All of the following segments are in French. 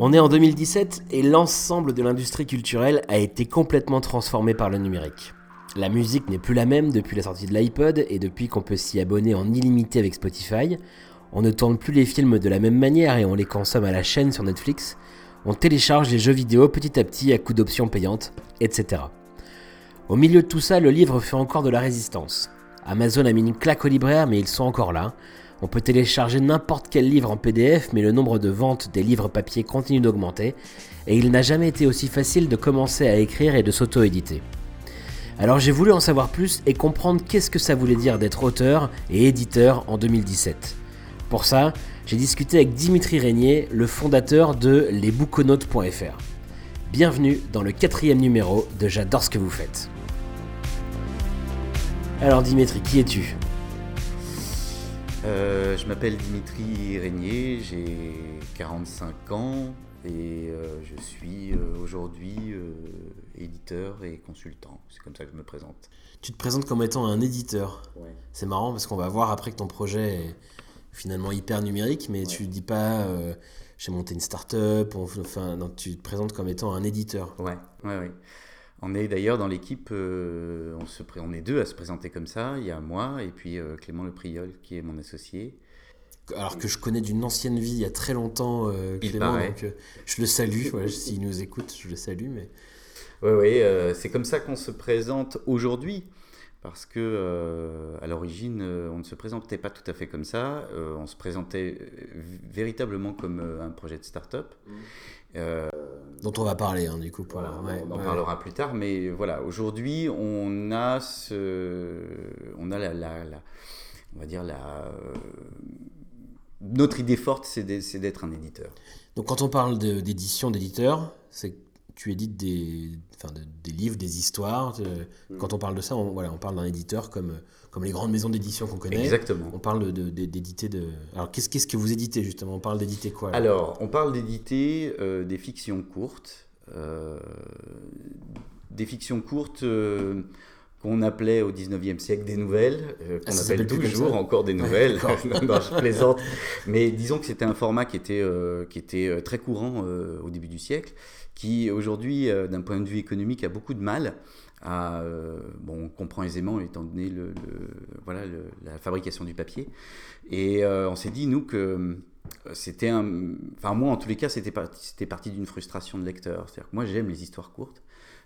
On est en 2017 et l'ensemble de l'industrie culturelle a été complètement transformé par le numérique. La musique n'est plus la même depuis la sortie de l'iPod et depuis qu'on peut s'y abonner en illimité avec Spotify. On ne tourne plus les films de la même manière et on les consomme à la chaîne sur Netflix. On télécharge les jeux vidéo petit à petit à coup d'options payantes, etc. Au milieu de tout ça, le livre fait encore de la résistance. Amazon a mis une claque aux libraires, mais ils sont encore là. On peut télécharger n'importe quel livre en PDF, mais le nombre de ventes des livres papier continue d'augmenter, et il n'a jamais été aussi facile de commencer à écrire et de s'auto-éditer. Alors j'ai voulu en savoir plus et comprendre qu'est-ce que ça voulait dire d'être auteur et éditeur en 2017. Pour ça, j'ai discuté avec Dimitri Régnier, le fondateur de lesbouconautes.fr. Bienvenue dans le quatrième numéro de J'adore ce que vous faites. Alors Dimitri, qui es-tu? Euh, je m'appelle Dimitri Régnier, j'ai 45 ans et euh, je suis euh, aujourd'hui éditeur et consultant. C'est comme ça que je me présente. Tu te présentes comme étant un éditeur. C'est marrant parce qu'on va voir après que ton projet est finalement hyper numérique, mais tu tu dis pas j'ai monté une start-up, enfin, non, tu te présentes comme étant un éditeur. Ouais, ouais, ouais. On est d'ailleurs dans l'équipe, euh, on, se, on est deux à se présenter comme ça. Il y a moi et puis euh, Clément Le Priol qui est mon associé. Alors que je connais d'une ancienne vie il y a très longtemps, euh, Clément, donc je le salue. S'il nous écoute, je le salue. Mais... Oui, oui, c'est comme ça qu'on se présente aujourd'hui. Parce que à l'origine, on ne se présentait pas tout à fait comme ça. on se présentait véritablement comme un projet de start-up. Mmh. Euh, dont on va parler, hein, du coup. on en parlera plus tard, mais voilà, aujourd'hui, on a ce, on a la, la, on va dire la, euh, notre idée forte, c'est d'être un éditeur. Donc, quand on parle d'édition d'éditeur, c'est tu édites des, enfin, des livres, des histoires. Mm. Quand on parle de ça, on, voilà, on parle d'un éditeur comme, comme les grandes maisons d'édition qu'on connaît. Exactement. On parle d'éditer de, Alors, qu'est-ce que vous éditez justement? On parle d'éditer quoi Alors, on parle d'éditer euh, des fictions courtes. Euh, des fictions courtes. Euh, qu'on appelait au 19e siècle des nouvelles, qu'on ah, appelle toujours encore des nouvelles, non, je plaisante, mais disons que c'était un format qui était, qui était très courant au début du siècle, qui aujourd'hui, d'un point de vue économique, a beaucoup de mal. Euh, on comprend aisément étant donné le, voilà, la fabrication du papier. Et euh, on s'est dit, nous, que c'était un... Enfin, moi, en tous les cas, c'était parti, parti d'une frustration de lecteur. C'est-à-dire que moi, j'aime les histoires courtes.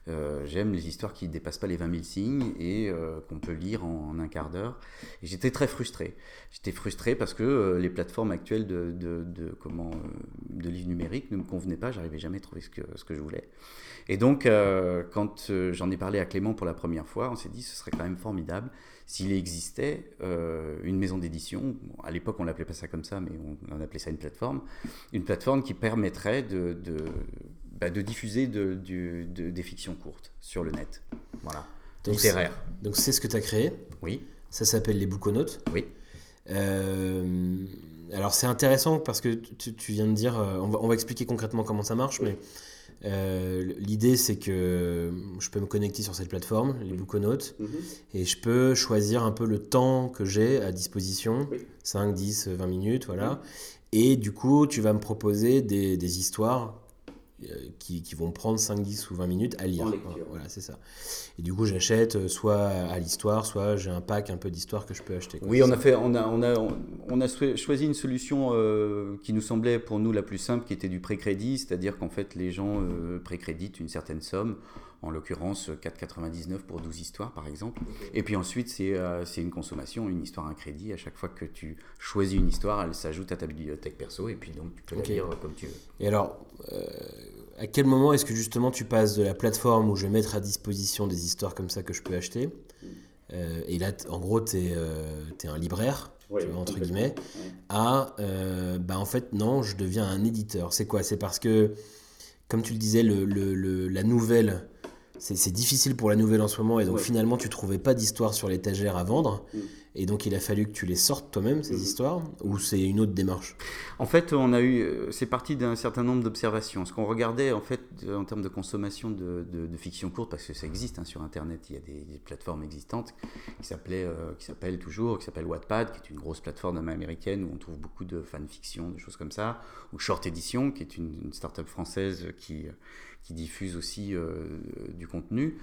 Euh, j'aime les histoires qui ne dépassent pas les 20 000 signes et euh, qu'on peut lire en, un quart d'heure. Et j'étais très frustré. J'étais frustré parce que euh, les plateformes actuelles de, de, comment, de livres numériques ne me convenaient pas. J'arrivais jamais à trouver ce que, ce que je voulais. Et donc, quand j'en ai parlé à Clément pour la première fois, on s'est dit ce serait quand même formidable s'il existait une maison d'édition. À l'époque, on l'appelait pas ça comme ça, mais on, on, appelait ça une plateforme. Une plateforme qui permettrait de bah, de diffuser de, des fictions courtes sur le net. Voilà. Donc littéraire. Donc c'est ce que tu as créé. Oui. Ça s'appelle les Bouconautes. Oui. Euh, alors c'est intéressant parce que tu, viens de dire, euh, on va, expliquer concrètement comment ça marche, mais euh, l'idée c'est que je peux me connecter sur cette plateforme, les Bouconautes, mhm. et je peux choisir un peu le temps que j'ai à disposition, 5, 10, 20 minutes, voilà. Et du coup, tu vas me proposer des, des histoires euh, qui, vont prendre 5, 10 ou 20 minutes à lire. Voilà, c'est ça. Et du coup, j'achète euh, soit à l'histoire, soit j'ai un pack un peu d'histoire que je peux acheter. Oui, on a, fait, on, a, on, a, on a choisi une solution euh, qui nous semblait pour nous la plus simple, qui était du précrédit, c'est-à-dire qu'en fait, les gens précréditent une certaine somme en l'occurrence 4,99 pour 12 histoires par exemple. Et puis ensuite, c'est une consommation, une histoire, un crédit. À chaque fois que tu choisis une histoire, elle s'ajoute à ta bibliothèque perso et puis donc tu peux la lire comme tu veux. Et alors, à quel moment est-ce que justement tu passes de la plateforme où je vais mettre à disposition des histoires comme ça que je peux acheter euh, et là en gros tu es, euh, un libraire entre guillemets à euh, bah en fait non je deviens un éditeur. C'est quoi? C'est parce que comme tu le disais le, le, la nouvelle c'est difficile pour la nouvelle en ce moment et donc finalement tu trouvais pas d'histoire sur l'étagère à vendre et donc il a fallu que tu les sortes toi-même, ces mm. histoires, ou c'est une autre démarche? En fait, on a eu, euh, c'est parti d'un certain nombre d'observations. Ce qu'on regardait en fait en termes de consommation de, fiction courte, parce que ça existe hein, sur Internet, il y a des, plateformes existantes qui s'appelaient, euh, qui s'appellent toujours, qui s'appelle Wattpad, qui est une grosse plateforme américaine où on trouve beaucoup de fanfiction, des choses comme ça, ou Short Edition, qui est une, une start-up française qui qui diffuse aussi du contenu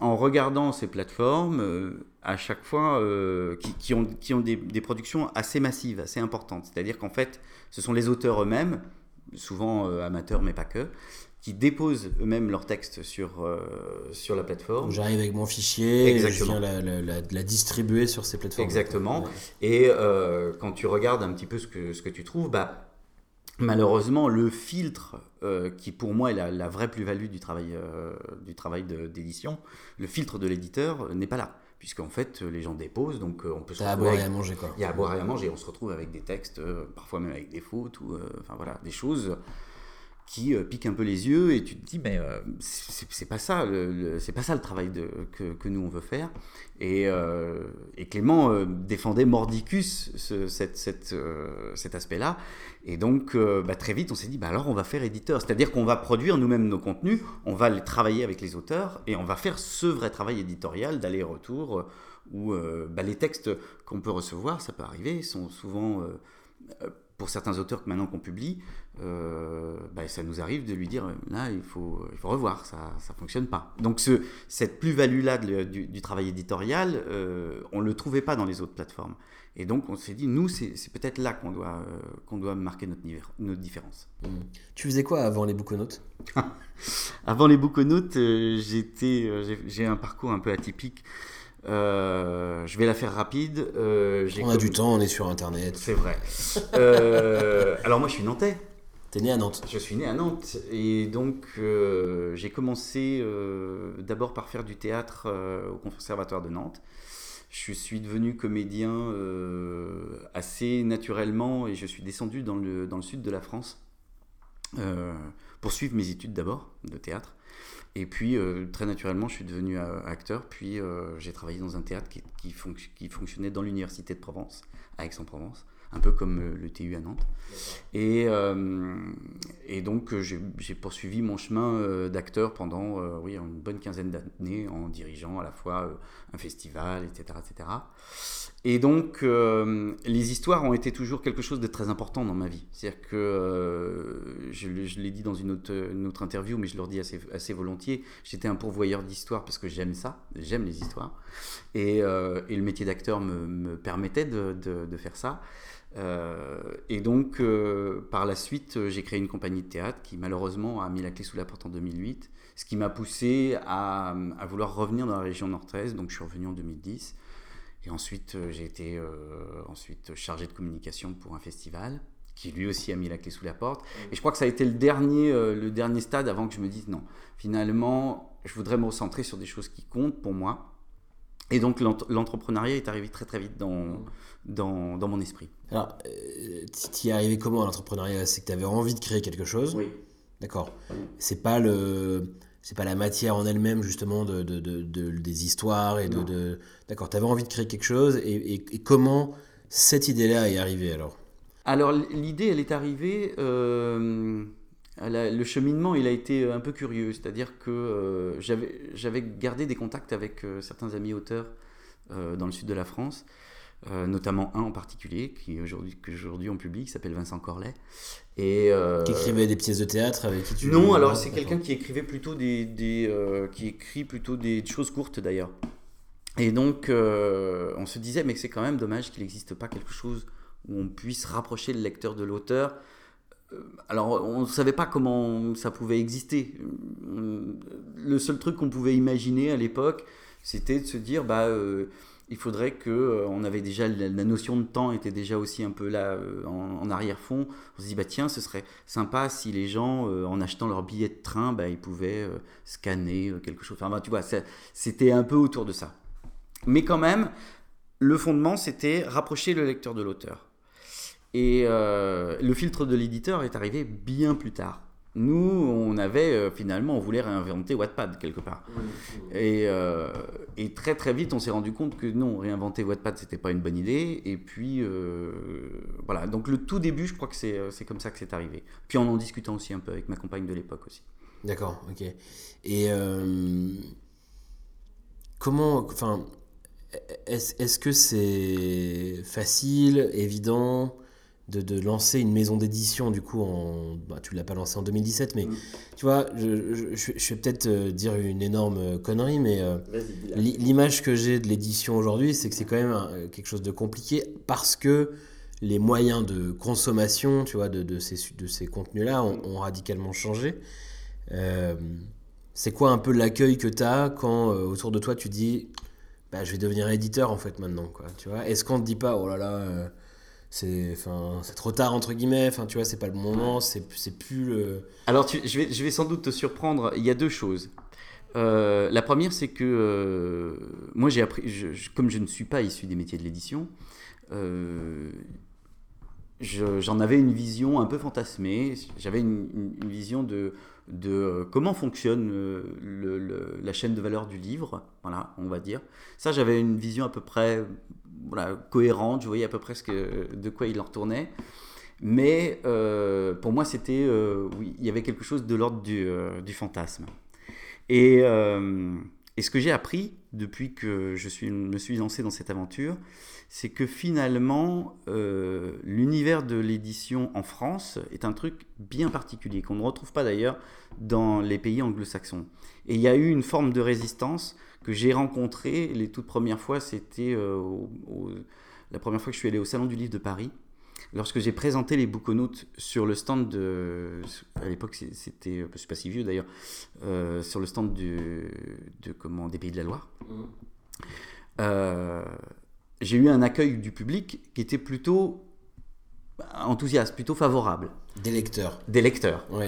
en regardant ces plateformes, euh, à chaque fois, euh, qui, ont, qui ont des, productions assez massives, assez importantes. C'est-à-dire qu'en fait, ce sont les auteurs eux-mêmes, souvent euh, amateurs mais pas que, qui déposent eux-mêmes leurs textes sur, sur la plateforme. J'arrive avec mon fichier, Exactement. je viens la, la, distribuer sur ces plateformes. Exactement. Et quand tu regardes un petit peu ce que, ce que tu trouves, bah, malheureusement, le filtre euh, qui pour moi est la, vraie plus-value du travail, euh, du travail d'édition, le filtre de l'éditeur n'est pas là. Puisqu'en fait, les gens déposent, donc euh, on peut se retrouver. à boire et à manger, quoi. Il y a à boire et à manger, on se retrouve avec des textes, parfois même avec des fautes, ou enfin voilà, des choses qui euh, pique un peu les yeux et tu te dis mais euh, c'est pas ça c'est pas ça le travail que, nous on veut faire. Et, euh, Clément défendait mordicus ce, cette, cet aspect là et donc bah, très vite on s'est dit bah alors on va faire éditeur. C'est à dire qu'on va produire nous-mêmes nos contenus on va les travailler avec les auteurs et on va faire ce vrai travail éditorial d'aller-retour où bah, les textes qu'on peut recevoir ça peut arriver sont souvent pour certains auteurs que maintenant qu'on publie, euh, bah, ça nous arrive de lui dire là il faut, il faut revoir, ça ne fonctionne pas. Donc ce, cette plus-value-là du, travail éditorial, euh, on ne le trouvait pas dans les autres plateformes. Et donc on s'est dit, nous, c'est peut-être là qu'on doit, euh, qu'on doit marquer notre, notre différence. Mmh. Tu faisais quoi avant les Bookonotes Avant les Bookonotes, j'ai un parcours un peu atypique. Euh, je vais la faire rapide. Euh, on a du temps, on est sur Internet. C'est vrai. Euh, alors moi, je suis nantais. T'es né à Nantes Je suis né à Nantes. Et donc, j'ai commencé d'abord par faire du théâtre au Conservatoire de Nantes. Je suis devenu comédien assez naturellement et je suis descendu dans le, dans le sud de la France pour suivre mes études d'abord de théâtre. Et puis, euh, très naturellement, je suis devenu euh, acteur. Puis, euh, j'ai travaillé dans un théâtre qui, qui, fonctionnait dans l'Université de Provence, à Aix-en-Provence, un peu comme le TU à Nantes. Et, et donc, j'ai poursuivi mon chemin d'acteur pendant oui, une bonne quinzaine d'années en dirigeant à la fois un festival, etc. etc. Et donc, euh, les histoires ont été toujours quelque chose de très important dans ma vie. C'est-à-dire que, euh, je, l'ai dit dans une autre, interview, mais je leur dis assez, volontiers, j'étais un pourvoyeur d'histoires parce que j'aime ça, j'aime les histoires. Et, euh, le métier d'acteur me, me, permettait de, faire ça. et donc, par la suite, j'ai créé une compagnie de théâtre qui, malheureusement, a mis la clé sous la porte en 2008, ce qui m'a poussé à, vouloir revenir dans la région nord-est. Donc, je suis revenu en 2010. Et ensuite, euh, j'ai été euh, ensuite chargé de communication pour un festival qui lui aussi a mis la clé sous la porte. Et je crois que ça a été le dernier, euh, le dernier stade avant que je me dise non, finalement, je voudrais me recentrer sur des choses qui comptent pour moi. Et donc l'entrepreneuriat est arrivé très très vite dans, dans, dans mon esprit. Alors, tu y es arrivé comment à l'entrepreneuriat? C'est que tu avais envie de créer quelque chose? Oui. D'accord. C'est pas le c'est pas la matière en elle-même justement de, de, de, des histoires et de, d'accord tu avais envie de créer quelque chose et, et, comment cette idée-là est arrivée alors? Alors l'idée elle est arrivée euh, le cheminement il a été un peu curieux c'est-à-dire que euh, j'avais gardé des contacts avec euh, certains amis auteurs dans le sud de la France euh, notamment un en particulier qui aujourd'hui que aujourd'hui on publie qui s'appelle Vincent Corlet et euh, qui écrivait des pièces de théâtre avec qui tu non alors c'est quelqu'un qui écrivait plutôt des, des euh, qui écrit plutôt des choses courtes d'ailleurs. Et donc on se disait mais c'est quand même dommage qu'il n'existe pas quelque chose où on puisse rapprocher le lecteur de l'auteur. Alors, on ne savait pas comment ça pouvait exister. Le seul truc qu'on pouvait imaginer à l'époque, c'était de se dire, bah, il faudrait que euh, on avait déjà la, notion de temps était déjà aussi un peu là euh, en, arrière-fond. On se dit bah tiens, ce serait sympa si les gens euh, en achetant leur billet de train, bah, ils pouvaient scanner quelque chose. Enfin, bah, tu vois, c'était un peu autour de ça. Mais quand même, le fondement c'était rapprocher le lecteur de l'auteur. Et le filtre de l'éditeur est arrivé bien plus tard. Nous, on avait euh, finalement, on voulait réinventer Wattpad quelque part. Et, euh, et, très très vite, on s'est rendu compte que non, réinventer Wattpad, c'était pas une bonne idée. Et puis euh, voilà, donc le tout début, je crois que c'est comme ça que c'est arrivé. Puis en en discutant aussi un peu avec ma compagne de l'époque aussi. D'accord, ok. Et comment, enfin, est-ce que c'est facile, évident? De, lancer une maison d'édition, du coup, en, bah, tu l'as pas lancé en 2017, mais mm. tu vois, je, je, vais peut-être euh, dire une énorme connerie, mais euh, l'image que j'ai de l'édition aujourd'hui, c'est que c'est quand même quelque chose de compliqué parce que les moyens de consommation, tu vois, de, de ces, de ces contenus-là ont, radicalement changé. Euh, c'est quoi un peu l'accueil que tu as quand autour de toi tu dis, bah, je vais devenir éditeur en fait maintenant, quoi, tu vois? Est-ce qu'on te dit pas, oh là là c'est enfin c'est trop tard entre guillemets. Enfin tu vois c'est pas le moment c'est c'est plus le alors tu, je vais je vais sans doute te surprendre. Il y a deux choses. Euh, la première c'est que euh, moi j'ai appris comme je ne suis pas issu des métiers de l'édition euh, j'en avais une vision un peu fantasmée. J'avais une, une, vision de de comment fonctionne le, la chaîne de valeur du livre voilà on va dire. Ça j'avais une vision à peu près voilà, cohérente, je voyais à peu près de quoi il en retournait. Mais euh, pour moi, c'était, euh, il y avait quelque chose de l'ordre du, euh, du, fantasme. Et, ce que j'ai appris depuis que je me suis lancé dans cette aventure, c'est que finalement, l'univers de l'édition en France est un truc bien particulier, qu'on ne retrouve pas d'ailleurs dans les pays anglo-saxons. Et il y a eu une forme de résistance que j'ai rencontré les toutes premières fois, c'était euh, la première fois que je suis allé au Salon du Livre de Paris, lorsque j'ai présenté les Bouconautes sur le stand de. À l'époque, c'était. Je suis pas si vieux d'ailleurs, euh, sur le stand de, comment, des Pays de la Loire. Mmh. Euh, j'ai eu un accueil du public qui était plutôt enthousiaste, plutôt favorable. Des lecteurs. Des lecteurs. Oui.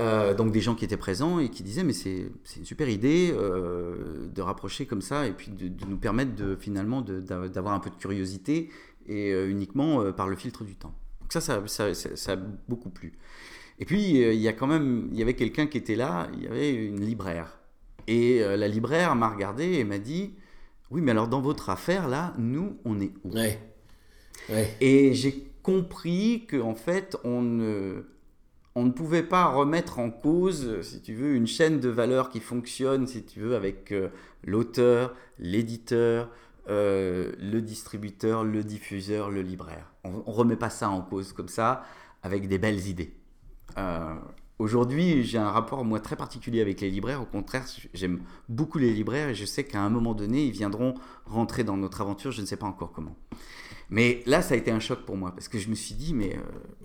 Euh, donc des gens qui étaient présents et qui disaient mais c'est une super idée euh, de rapprocher comme ça et puis de, nous permettre de finalement d'avoir un peu de curiosité et euh, uniquement par le filtre du temps. Donc ça ça, ça, ça, a beaucoup plu. Et puis il y a quand même il y avait quelqu'un qui était là, il y avait une libraire et la libraire m'a regardé et m'a dit oui mais alors dans votre affaire là nous on est où? Ouais. Ouais. Et j'ai compris que en fait on ne on ne pouvait pas remettre en cause, si tu veux, une chaîne de valeur qui fonctionne, si tu veux, avec euh, l'auteur, l'éditeur, euh, le distributeur, le diffuseur, le libraire. On ne remet pas ça en cause comme ça, avec des belles idées. Euh, aujourd'hui, j'ai un rapport, moi, très particulier avec les libraires. Au contraire, j'aime beaucoup les libraires et je sais qu'à un moment donné, ils viendront rentrer dans notre aventure, je ne sais pas encore comment. Mais là, ça a été un choc pour moi parce que je me suis dit, mais.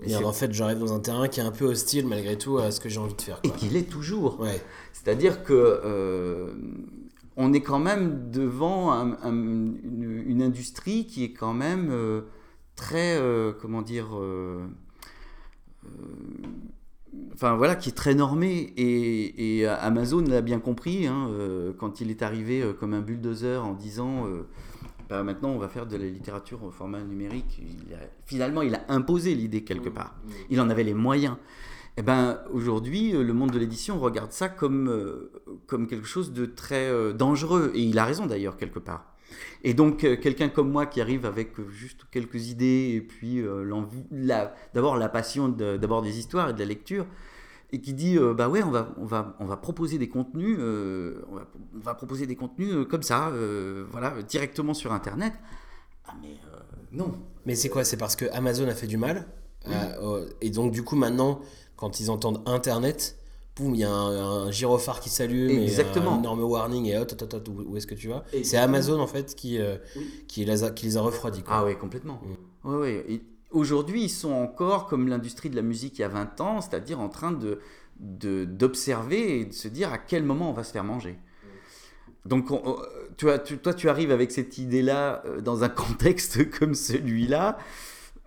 Euh, en fait, j'arrive dans un terrain qui est un peu hostile malgré tout à ce que j'ai envie de faire. Et qu'il est toujours. Ouais. C'est-à-dire que. Euh, on est quand même devant une, industrie qui est quand même euh, très. comment dire enfin voilà, qui est très normée. Et, Amazon l'a bien compris hein, quand il est arrivé comme un bulldozer en disant bah, maintenant on va faire de la littérature au format numérique. finalement, il a imposé l'idée quelque mmh, part. Mmh. Il en avait les moyens. Eh ben, aujourd'hui, euh, le monde de l'édition regarde ça comme, euh, comme quelque chose de très euh, dangereux. Et il a raison d'ailleurs, quelque part. Et donc, quelqu'un comme moi qui arrive avec juste quelques idées et puis l'envie, d'abord la passion d'abord des histoires et de la lecture, et qui dit euh, bah ouais on va on va on va proposer des contenus euh, on, va, proposer des contenus euh, comme ça voilà directement sur internet. Ah mais non. Mais c'est quoi? C'est parce que Amazon a fait du mal et donc du coup maintenant quand ils entendent internet boum il y a un, gyrophare qui s'allume exactement et un énorme warning et hop, où est-ce que tu vas? C'est Amazon en fait qui qui les a qui les a refroidis ah oui complètement. Mm. ouais, ouais. Aujourd'hui, ils sont encore comme l'industrie de la musique il y a 20 ans, c'est-à-dire en train de, d'observer et de se dire à quel moment on va se faire manger. Donc, tu as, toi, tu arrives avec cette idée-là euh, dans un contexte comme celui-là.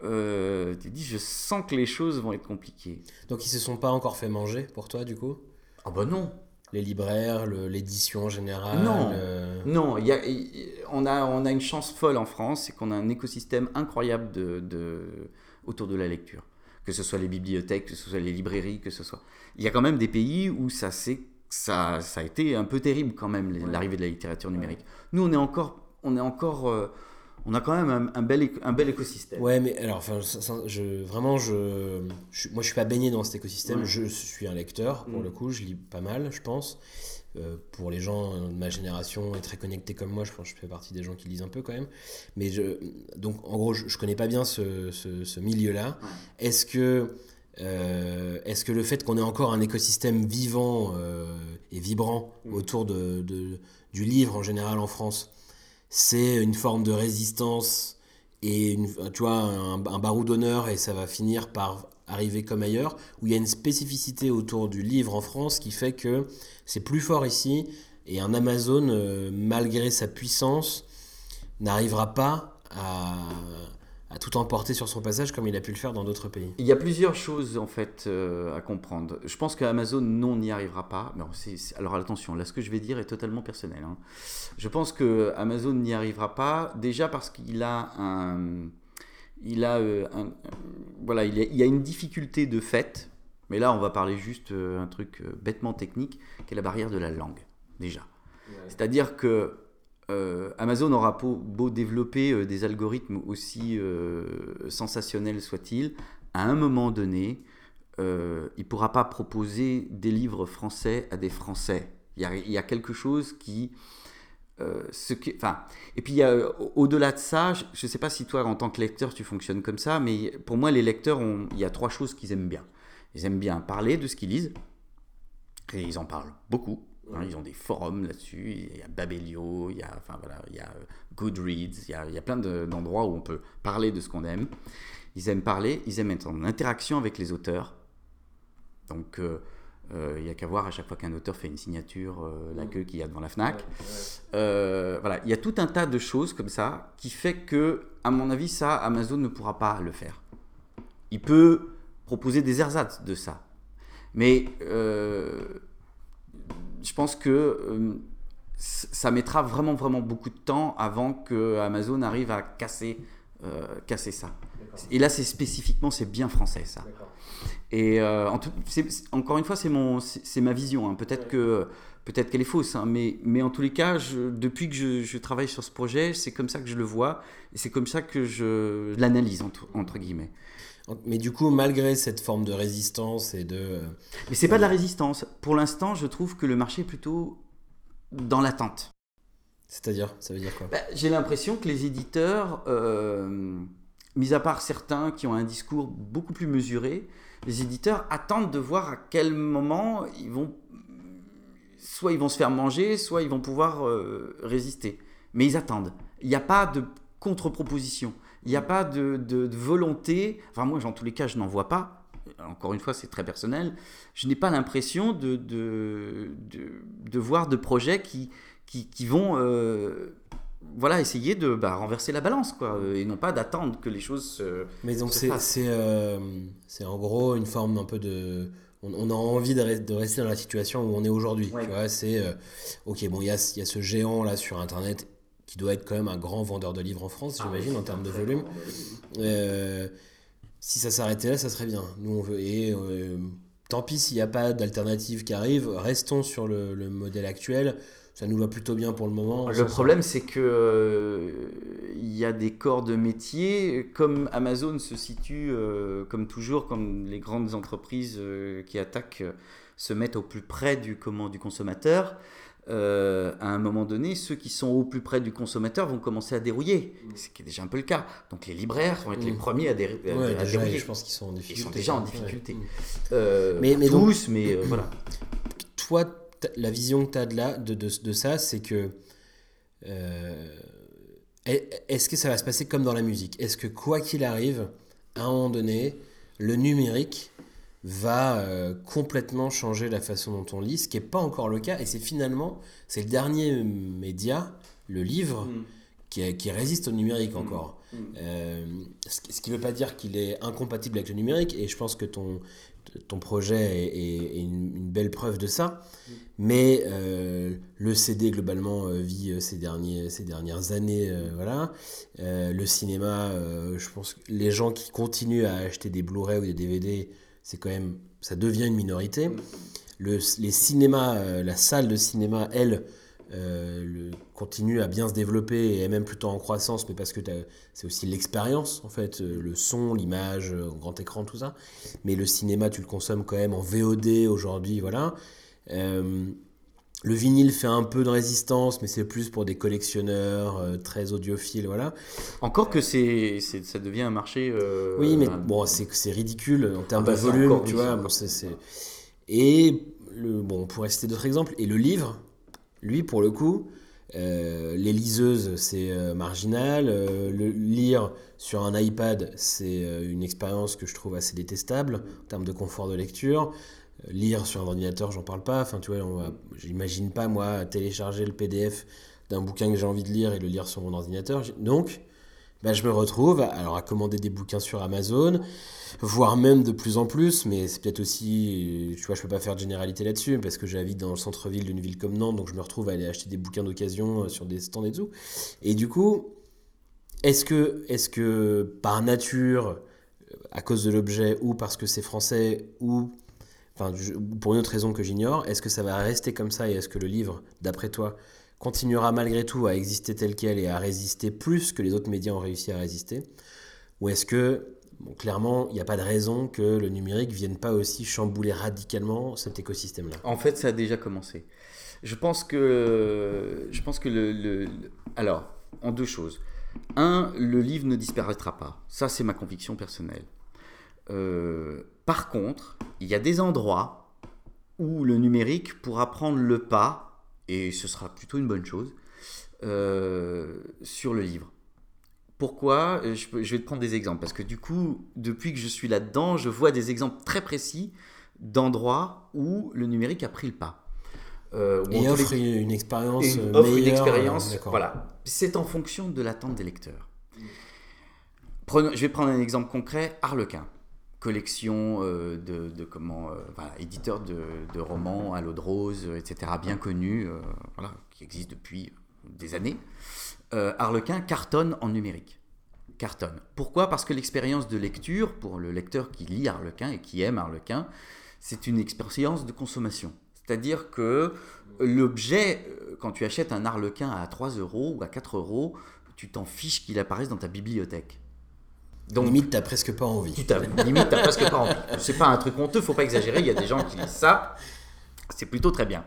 Euh, tu dis, je sens que les choses vont être compliquées. Donc, ils se sont pas encore fait manger pour toi, du coup? Ah bah non les libraires, l'édition en général Non, euh, non y a, on, a, on a une chance folle en France, c'est qu'on a un écosystème incroyable de, autour de la lecture. que ce soit les bibliothèques, que ce soit les librairies, que ce soit. Il y a quand même des pays où ça, ça, ça a été un peu terrible quand même, l'arrivée de la littérature numérique. Nous, on est encore. On est encore euh, on a quand même un, bel, un bel écosystème. Ouais, mais alors, enfin, je, vraiment, je, moi, je suis pas baigné dans cet écosystème. Je suis un lecteur, pour mm. le coup, je lis pas mal, je pense. Euh, pour les gens de ma génération et très connectés comme moi, je pense que je fais partie des gens qui lisent un peu quand même. Mais je, donc, en gros, je, je connais pas bien ce, ce, milieu-là. Est-ce que, euh, est-ce que le fait qu'on ait encore un écosystème vivant euh, et vibrant mm. autour de, de, du livre en général en France, c'est une forme de résistance et tu vois, un, un barreau d'honneur et ça va finir par arriver comme ailleurs, où il y a une spécificité autour du livre en France qui fait que c'est plus fort ici, et un Amazon, euh, malgré sa puissance, n'arrivera pas à, à, tout emporter sur son passage comme il a pu le faire dans d'autres pays. Il y a plusieurs choses en fait euh, à comprendre. Je pense qu'Amazon, non, n'y arrivera pas. Mais alors attention, là ce que je vais dire est totalement personnel. Hein. Je pense que Amazon n'y arrivera pas, déjà parce qu'il a un il a, euh, voilà, il, y a une difficulté de fait, mais là on va parler juste euh, un truc euh, bêtement technique, qui est la barrière de la langue, déjà. C'est-à-dire que Amazon aura beau, développer des algorithmes aussi sensationnels soient-ils, à un moment donné, il ne pourra pas proposer des livres français à des Français. Il y a, quelque chose qui euh, ce qui, enfin, et puis au-delà de ça, je ne sais pas si toi en tant que lecteur tu fonctionnes comme ça, mais pour moi les lecteurs, il y a trois choses qu'ils aiment bien. Ils aiment bien parler de ce qu'ils lisent, et ils en parlent beaucoup. Hein, ils ont des forums là-dessus, il y a Babelio, il y a, enfin, voilà, il y a Goodreads, il y a, il y a plein d'endroits où on peut parler de ce qu'on aime. Ils aiment parler, ils aiment être en interaction avec les auteurs. Donc euh, euh, il n'y a qu'à voir à chaque fois qu'un auteur fait une signature, euh, la mm. queue qu'il y a devant la FNAC. Euh, voilà, il y a tout un tas de choses comme ça qui fait que, à mon avis, ça, Amazon ne pourra pas le faire. Il peut proposer des ersatz de ça. Mais je pense que ça mettra vraiment, vraiment beaucoup de temps avant que Amazon arrive à casser, casser ça. Et là, c'est spécifiquement, c'est bien français, ça. Et euh, encore une fois, c'est mon, c'est ma vision. Hein. Peut-être que peut-être qu'elle est fausse, hein, mais, mais en tous les cas, depuis que je, travaille sur ce projet, c'est comme ça que je le vois, et c'est comme ça que je l'analyse, entre, entre, guillemets. Mais du coup, malgré cette forme de résistance et de... Euh, mais c'est pas de la résistance. Pour l'instant, je trouve que le marché est plutôt dans l'attente. C'est-à-dire, ça veut dire quoi? Bah, J'ai l'impression que les éditeurs, euh, mis à part certains qui ont un discours beaucoup plus mesuré, les éditeurs attendent de voir à quel moment ils vont, soit ils vont se faire manger, soit ils vont pouvoir euh, résister. Mais ils attendent. Il n'y a pas de contre-proposition. Il n'y a pas de, volonté. Enfin, moi, en tous les cas, je n'en vois pas. Encore une fois, c'est très personnel. Je n'ai pas l'impression de, de, voir de projets qui, qui, vont euh, voilà, essayer de bah, renverser la balance, quoi, euh, et non pas d'attendre que les choses se. Mais donc, c'est euh, c'est en gros une forme un peu de. On, a envie de, de, rester dans la situation où on est aujourd'hui. Tu vois, c'est. Euh, ok, bon, il y a, y a, ce géant là sur Internet qui doit être quand même un grand vendeur de livres en France, ah j'imagine, en termes de volume. si ça s'arrêtait là, ça serait bien. Nous, on veut. Et tant pis s'il n'y a pas d'alternative qui arrive, restons sur le, le modèle actuel ça nous va plutôt bien pour le moment. Le problème, c'est que euh, il y a des corps de métier, comme Amazon se situe, euh, comme toujours, comme les grandes entreprises euh, qui attaquent se mettent au plus près du, comment, du consommateur. à un moment donné, ceux qui sont au plus près du consommateur vont commencer à dérouiller, mm. ce qui est déjà un peu le cas. Donc les libraires vont être les mm. premiers à, dérouiller. Je pense qu'ils sont en difficulté. Ils sont déjà en difficulté. mais, mais tous, mais voilà. Toi, la vision que tu as de, là, de, de, ça, c'est que. Euh, est-ce que ça va se passer comme dans la musique? Est-ce que quoi qu'il arrive, à un moment donné, le numérique va euh, complètement changer la façon dont on lit, ce qui n'est pas encore le cas, et c'est finalement, c'est le dernier média, le livre, mm. qui, qui, résiste au numérique mm. encore. Mm. Euh, ce, qui ne veut pas dire qu'il est incompatible avec le numérique, et je pense que ton, ton projet est, une, belle preuve de ça. Mais euh, le CD, globalement, euh, vit ces, derniers, ces dernières années. voilà. le cinéma, je pense que les gens qui continuent à acheter des Blu-ray ou des DVD, c'est quand même. Ça devient une minorité. Le, les cinémas, la salle de cinéma, elle, euh, le, continue à bien se développer et est même plutôt en croissance, mais parce que c'est aussi l'expérience, en fait, euh, le son, l'image, euh, grand écran, tout ça. Mais le cinéma, tu le consommes quand même en VOD aujourd'hui, voilà. le vinyle fait un peu de résistance, mais c'est plus pour des collectionneurs très audiophiles, voilà. Encore que c'est, ça devient un marché. oui, mais bon, c'est, ridicule en termes ah de bah, volume, tu vois. Bon, Et le, bon, on pourrait citer d'autres exemples. Et le livre, lui, pour le coup, euh, les liseuses, c'est euh, marginal. Euh, lire sur un iPad, c'est une expérience que je trouve assez détestable en termes de confort de lecture. lire sur un ordinateur, j'en parle pas. Enfin, tu vois, j'imagine pas, moi, télécharger le PDF d'un bouquin que j'ai envie de lire et le lire sur mon ordinateur. Donc, bah, je me retrouve alors à commander des bouquins sur Amazon, voire même de plus en plus, mais c'est peut-être aussi, tu vois, je peux pas faire de généralité là-dessus, parce que j'habite dans le centre-ville d'une ville comme Nantes, donc je me retrouve à aller acheter des bouquins d'occasion euh, sur des stands et tout. Et du coup, est-ce que, est que par nature, à cause de l'objet, ou parce que c'est français, ou enfin, pour une autre raison que j'ignore, est-ce que ça va rester comme ça et est-ce que le livre, d'après toi, continuera malgré tout à exister tel quel et à résister plus que les autres médias ont réussi à résister? Ou est-ce que, clairement, il n'y a pas de raison que le numérique vienne pas aussi chambouler radicalement cet écosystème-là En fait, ça a déjà commencé. Je pense que, je pense que le, alors, en deux choses. Un, le livre ne disparaîtra pas. Ça, c'est ma conviction personnelle. Euh, par contre, il y a des endroits où le numérique pourra prendre le pas et ce sera plutôt une bonne chose, euh, sur le livre. Pourquoi euh, je, vais te prendre des exemples, parce que du coup, depuis que je suis là-dedans, je vois des exemples très précis d'endroits où le numérique a pris le pas. Euh, et offre une expérience offre une expérience, voilà. C'est en fonction de l'attente des lecteurs. je vais prendre un exemple concret, Harlequin collection euh, de, comment euh, éditeur de, romans à l'eau de rose, etc., bien connu, euh, voilà, qui existe depuis des années. Harlequin cartonne en numérique. Cartonne. Pourquoi? Parce que l'expérience de lecture, pour le lecteur qui lit Harlequin et qui aime Harlequin, c'est une expérience de consommation. C'est-à-dire que l'objet, quand tu achètes un Harlequin à 3 euros ou à 4 euros, tu t'en fiches qu'il apparaisse dans ta bibliothèque. Donc, limite, t'as presque pas envie. Tu limite, t'as presque pas envie. C'est pas un truc honteux, faut pas exagérer. Il y a des gens qui disent ça. C'est plutôt très bien.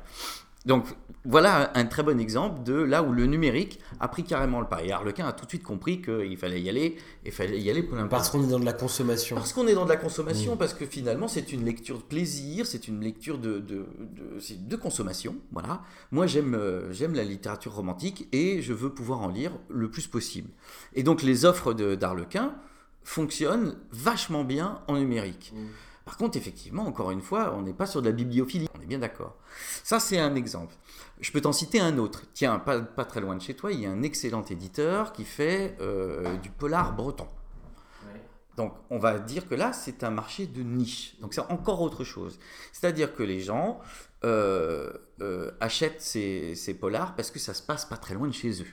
Donc voilà un très bon exemple de là où le numérique a pris carrément le pas. Et Harlequin a tout de suite compris qu'il fallait y aller, et fallait y aller pour Parce qu'on est dans de la consommation. Parce qu'on est dans de la consommation, parce que finalement c'est une lecture de plaisir, c'est une lecture de, de, de, de consommation. Voilà. Moi j'aime euh, j'aime la littérature romantique et je veux pouvoir en lire le plus possible. Et donc les offres d'Arlequin fonctionne vachement bien en numérique. Mm. Par contre, effectivement, encore une fois, on n'est pas sur de la bibliophilie, on est bien d'accord. Ça, c'est un exemple. Je peux t'en citer un autre. Tiens, pas, pas, très loin de chez toi, il y a un excellent éditeur qui fait euh, du polar breton. Donc, on va dire que là, c'est un marché de niche. Donc, c'est encore autre chose. C'est-à-dire que les gens euh, euh, achètent ces, ces polars parce que ça se passe pas très loin de chez eux.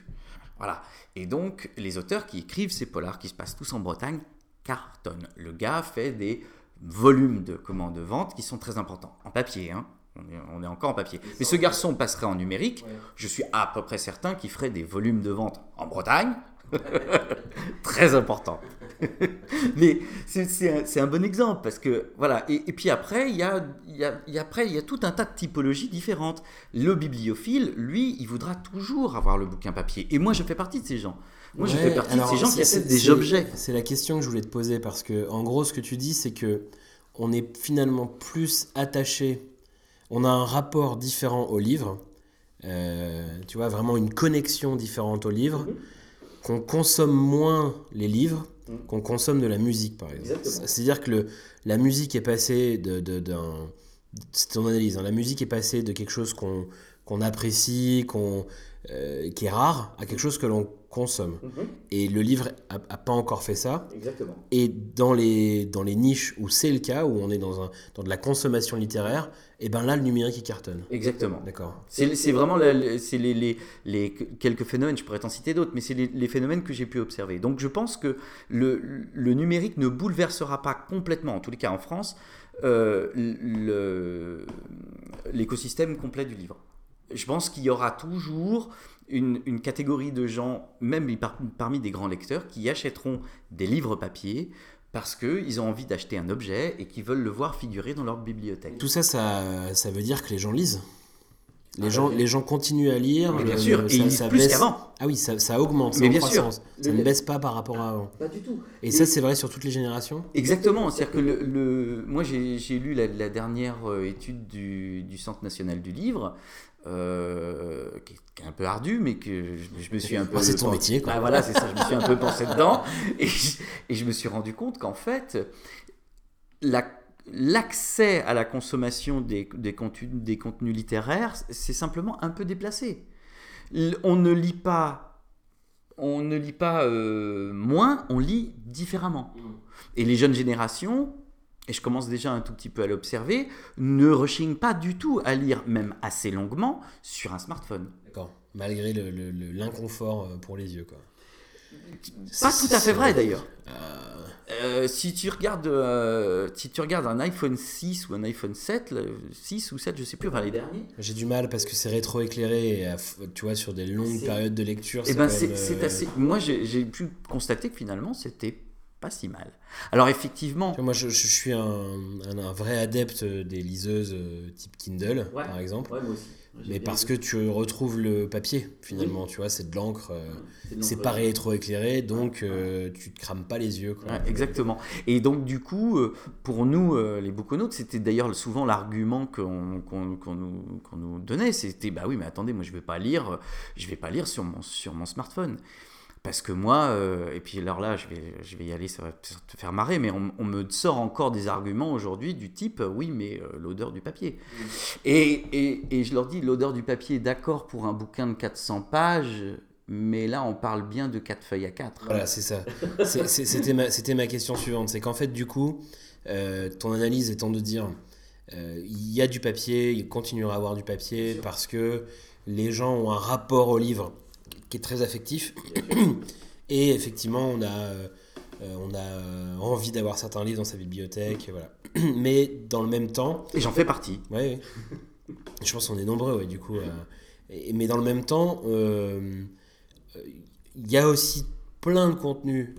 Voilà. Et donc, les auteurs qui écrivent ces polars qui se passent tous en Bretagne cartonnent. Le gars fait des volumes de commandes de vente qui sont très importants. En papier, hein. On est, encore en papier. Mais ce garçon passerait en numérique. Je suis à peu près certain qu'il ferait des volumes de vente en Bretagne. très important. Mais c'est un, bon exemple parce que voilà. Et, puis après, il y a, après, il y a tout un tas de typologies différentes. Le bibliophile, lui, il voudra toujours avoir le bouquin papier. Et moi, je fais partie de ces gens. Moi, je fais partie de ces gens qui achètent des objets. C'est la question que je voulais te poser parce que, en gros, ce que tu dis, c'est que on est finalement plus attaché. On a un rapport différent au livre. Euh, tu vois, vraiment une connexion différente au livre. Mhm. Qu'on consomme moins les livres Mm. qu'on consomme de la musique, par exemple. C'est-à-dire que le, la musique est passée d'un... De, c'est ton analyse. Hein. la musique est passée de quelque chose qu'on qu'on apprécie, qu'on, euh, qui est rare, à quelque chose que l'on consomme. Mhm. Et le livre n'a pas encore fait ça. Exactement. Et dans les, dans les niches où c'est le cas, où on est dans, un, dans de la consommation littéraire, et eh ben là, le numérique, il cartonne. Exactement. D'accord. C'est vraiment c'est les, les, les, quelques phénomènes, je pourrais t'en citer d'autres, mais c'est les, les, phénomènes que j'ai pu observer. Donc je pense que le, le numérique ne bouleversera pas complètement, en tous les cas en France, euh, l'écosystème complet du livre. Je pense qu'il y aura toujours une, une, catégorie de gens, même parmi des grands lecteurs, qui achèteront des livres papier parce qu'ils ont envie d'acheter un objet et qu'ils veulent le voir figurer dans leur bibliothèque. Tout ça, ça, ça veut dire que les gens lisent les, ah, gens, les gens continuent à lire. bien sûr, et ils lisent plus qu'avant. Ah oui, ça, ça augmente, mais bien sûr. Ça ne baisse pas par rapport à avant. Pas du tout. Et, ça, c'est vrai sur toutes les générations Exactement. C'est-à-dire que le, moi, j'ai lu la, la, dernière euh, étude du, du, Centre national du livre. Euh, qui, est, un peu ardu, mais que je, me suis un peu. Ah, c'est ton métier, quoi. Ah, voilà, c'est ça. Je me suis un peu pensé dedans, et et je me suis rendu compte qu'en fait, la l'accès à la consommation des, contenus, des contenus littéraires, c'est simplement un peu déplacé. On ne lit pas, on ne lit pas euh, moins, on lit différemment. Mm. Et les jeunes générations, et je commence déjà un tout petit peu à l'observer, ne rechignent pas du tout à lire, même assez longuement, sur un smartphone. D'accord. Malgré l'inconfort euh, pour les yeux, quoi. Pas tout à fait vrai d'ailleurs. Euh, euh, si, tu regardes, euh, si tu regardes un iPhone 6 ou un iPhone 7, 6 ou 7, je sais plus, enfin les derniers. J'ai du mal parce que c'est rétroéclairé et tu vois, sur des longues périodes de lecture. Et eh ben c'est assez. Moi, j'ai pu constater que finalement, c'était pas si mal. Alors effectivement... Moi je, je suis un, un, vrai adepte des liseuses type Kindle, par exemple. Ouais, moi aussi. Mais parce que tu retrouves le papier finalement, tu vois, c'est de l'encre, euh, c'est pas rétro-éclairé, donc euh, tu te crames pas les yeux. exactement. Et donc du coup, euh, pour nous, les bouconautes, c'était d'ailleurs souvent l'argument qu'on nous, nous, donnait, c'était bah oui, mais attendez, moi je vais pas lire, je vais pas lire sur mon, sur mon smartphone. Parce que moi, euh, et puis alors là, je vais, je vais y aller, ça va te faire marrer, mais on, me sort encore des arguments aujourd'hui du type, euh, oui, mais euh, l'odeur du papier. Et, et, et, je leur dis, l'odeur du papier, d'accord pour un bouquin de 400 pages, mais là, on parle bien de 4 feuilles à 4. Voilà, c'est ça. C'était ma, ma, question suivante. C'est qu'en fait, du coup, ton analyse étant de dire, il y a du papier, il continuera à avoir du papier, parce que les gens ont un rapport au livre qui est très affectif. Et effectivement, on a, euh, on a envie d'avoir certains livres dans sa bibliothèque. Voilà. Mais dans le même temps. Et j'en fais partie. Ouais, Je pense qu'on est nombreux, ouais, du coup. Euh, mais dans le même temps, euh, il y a aussi plein de contenus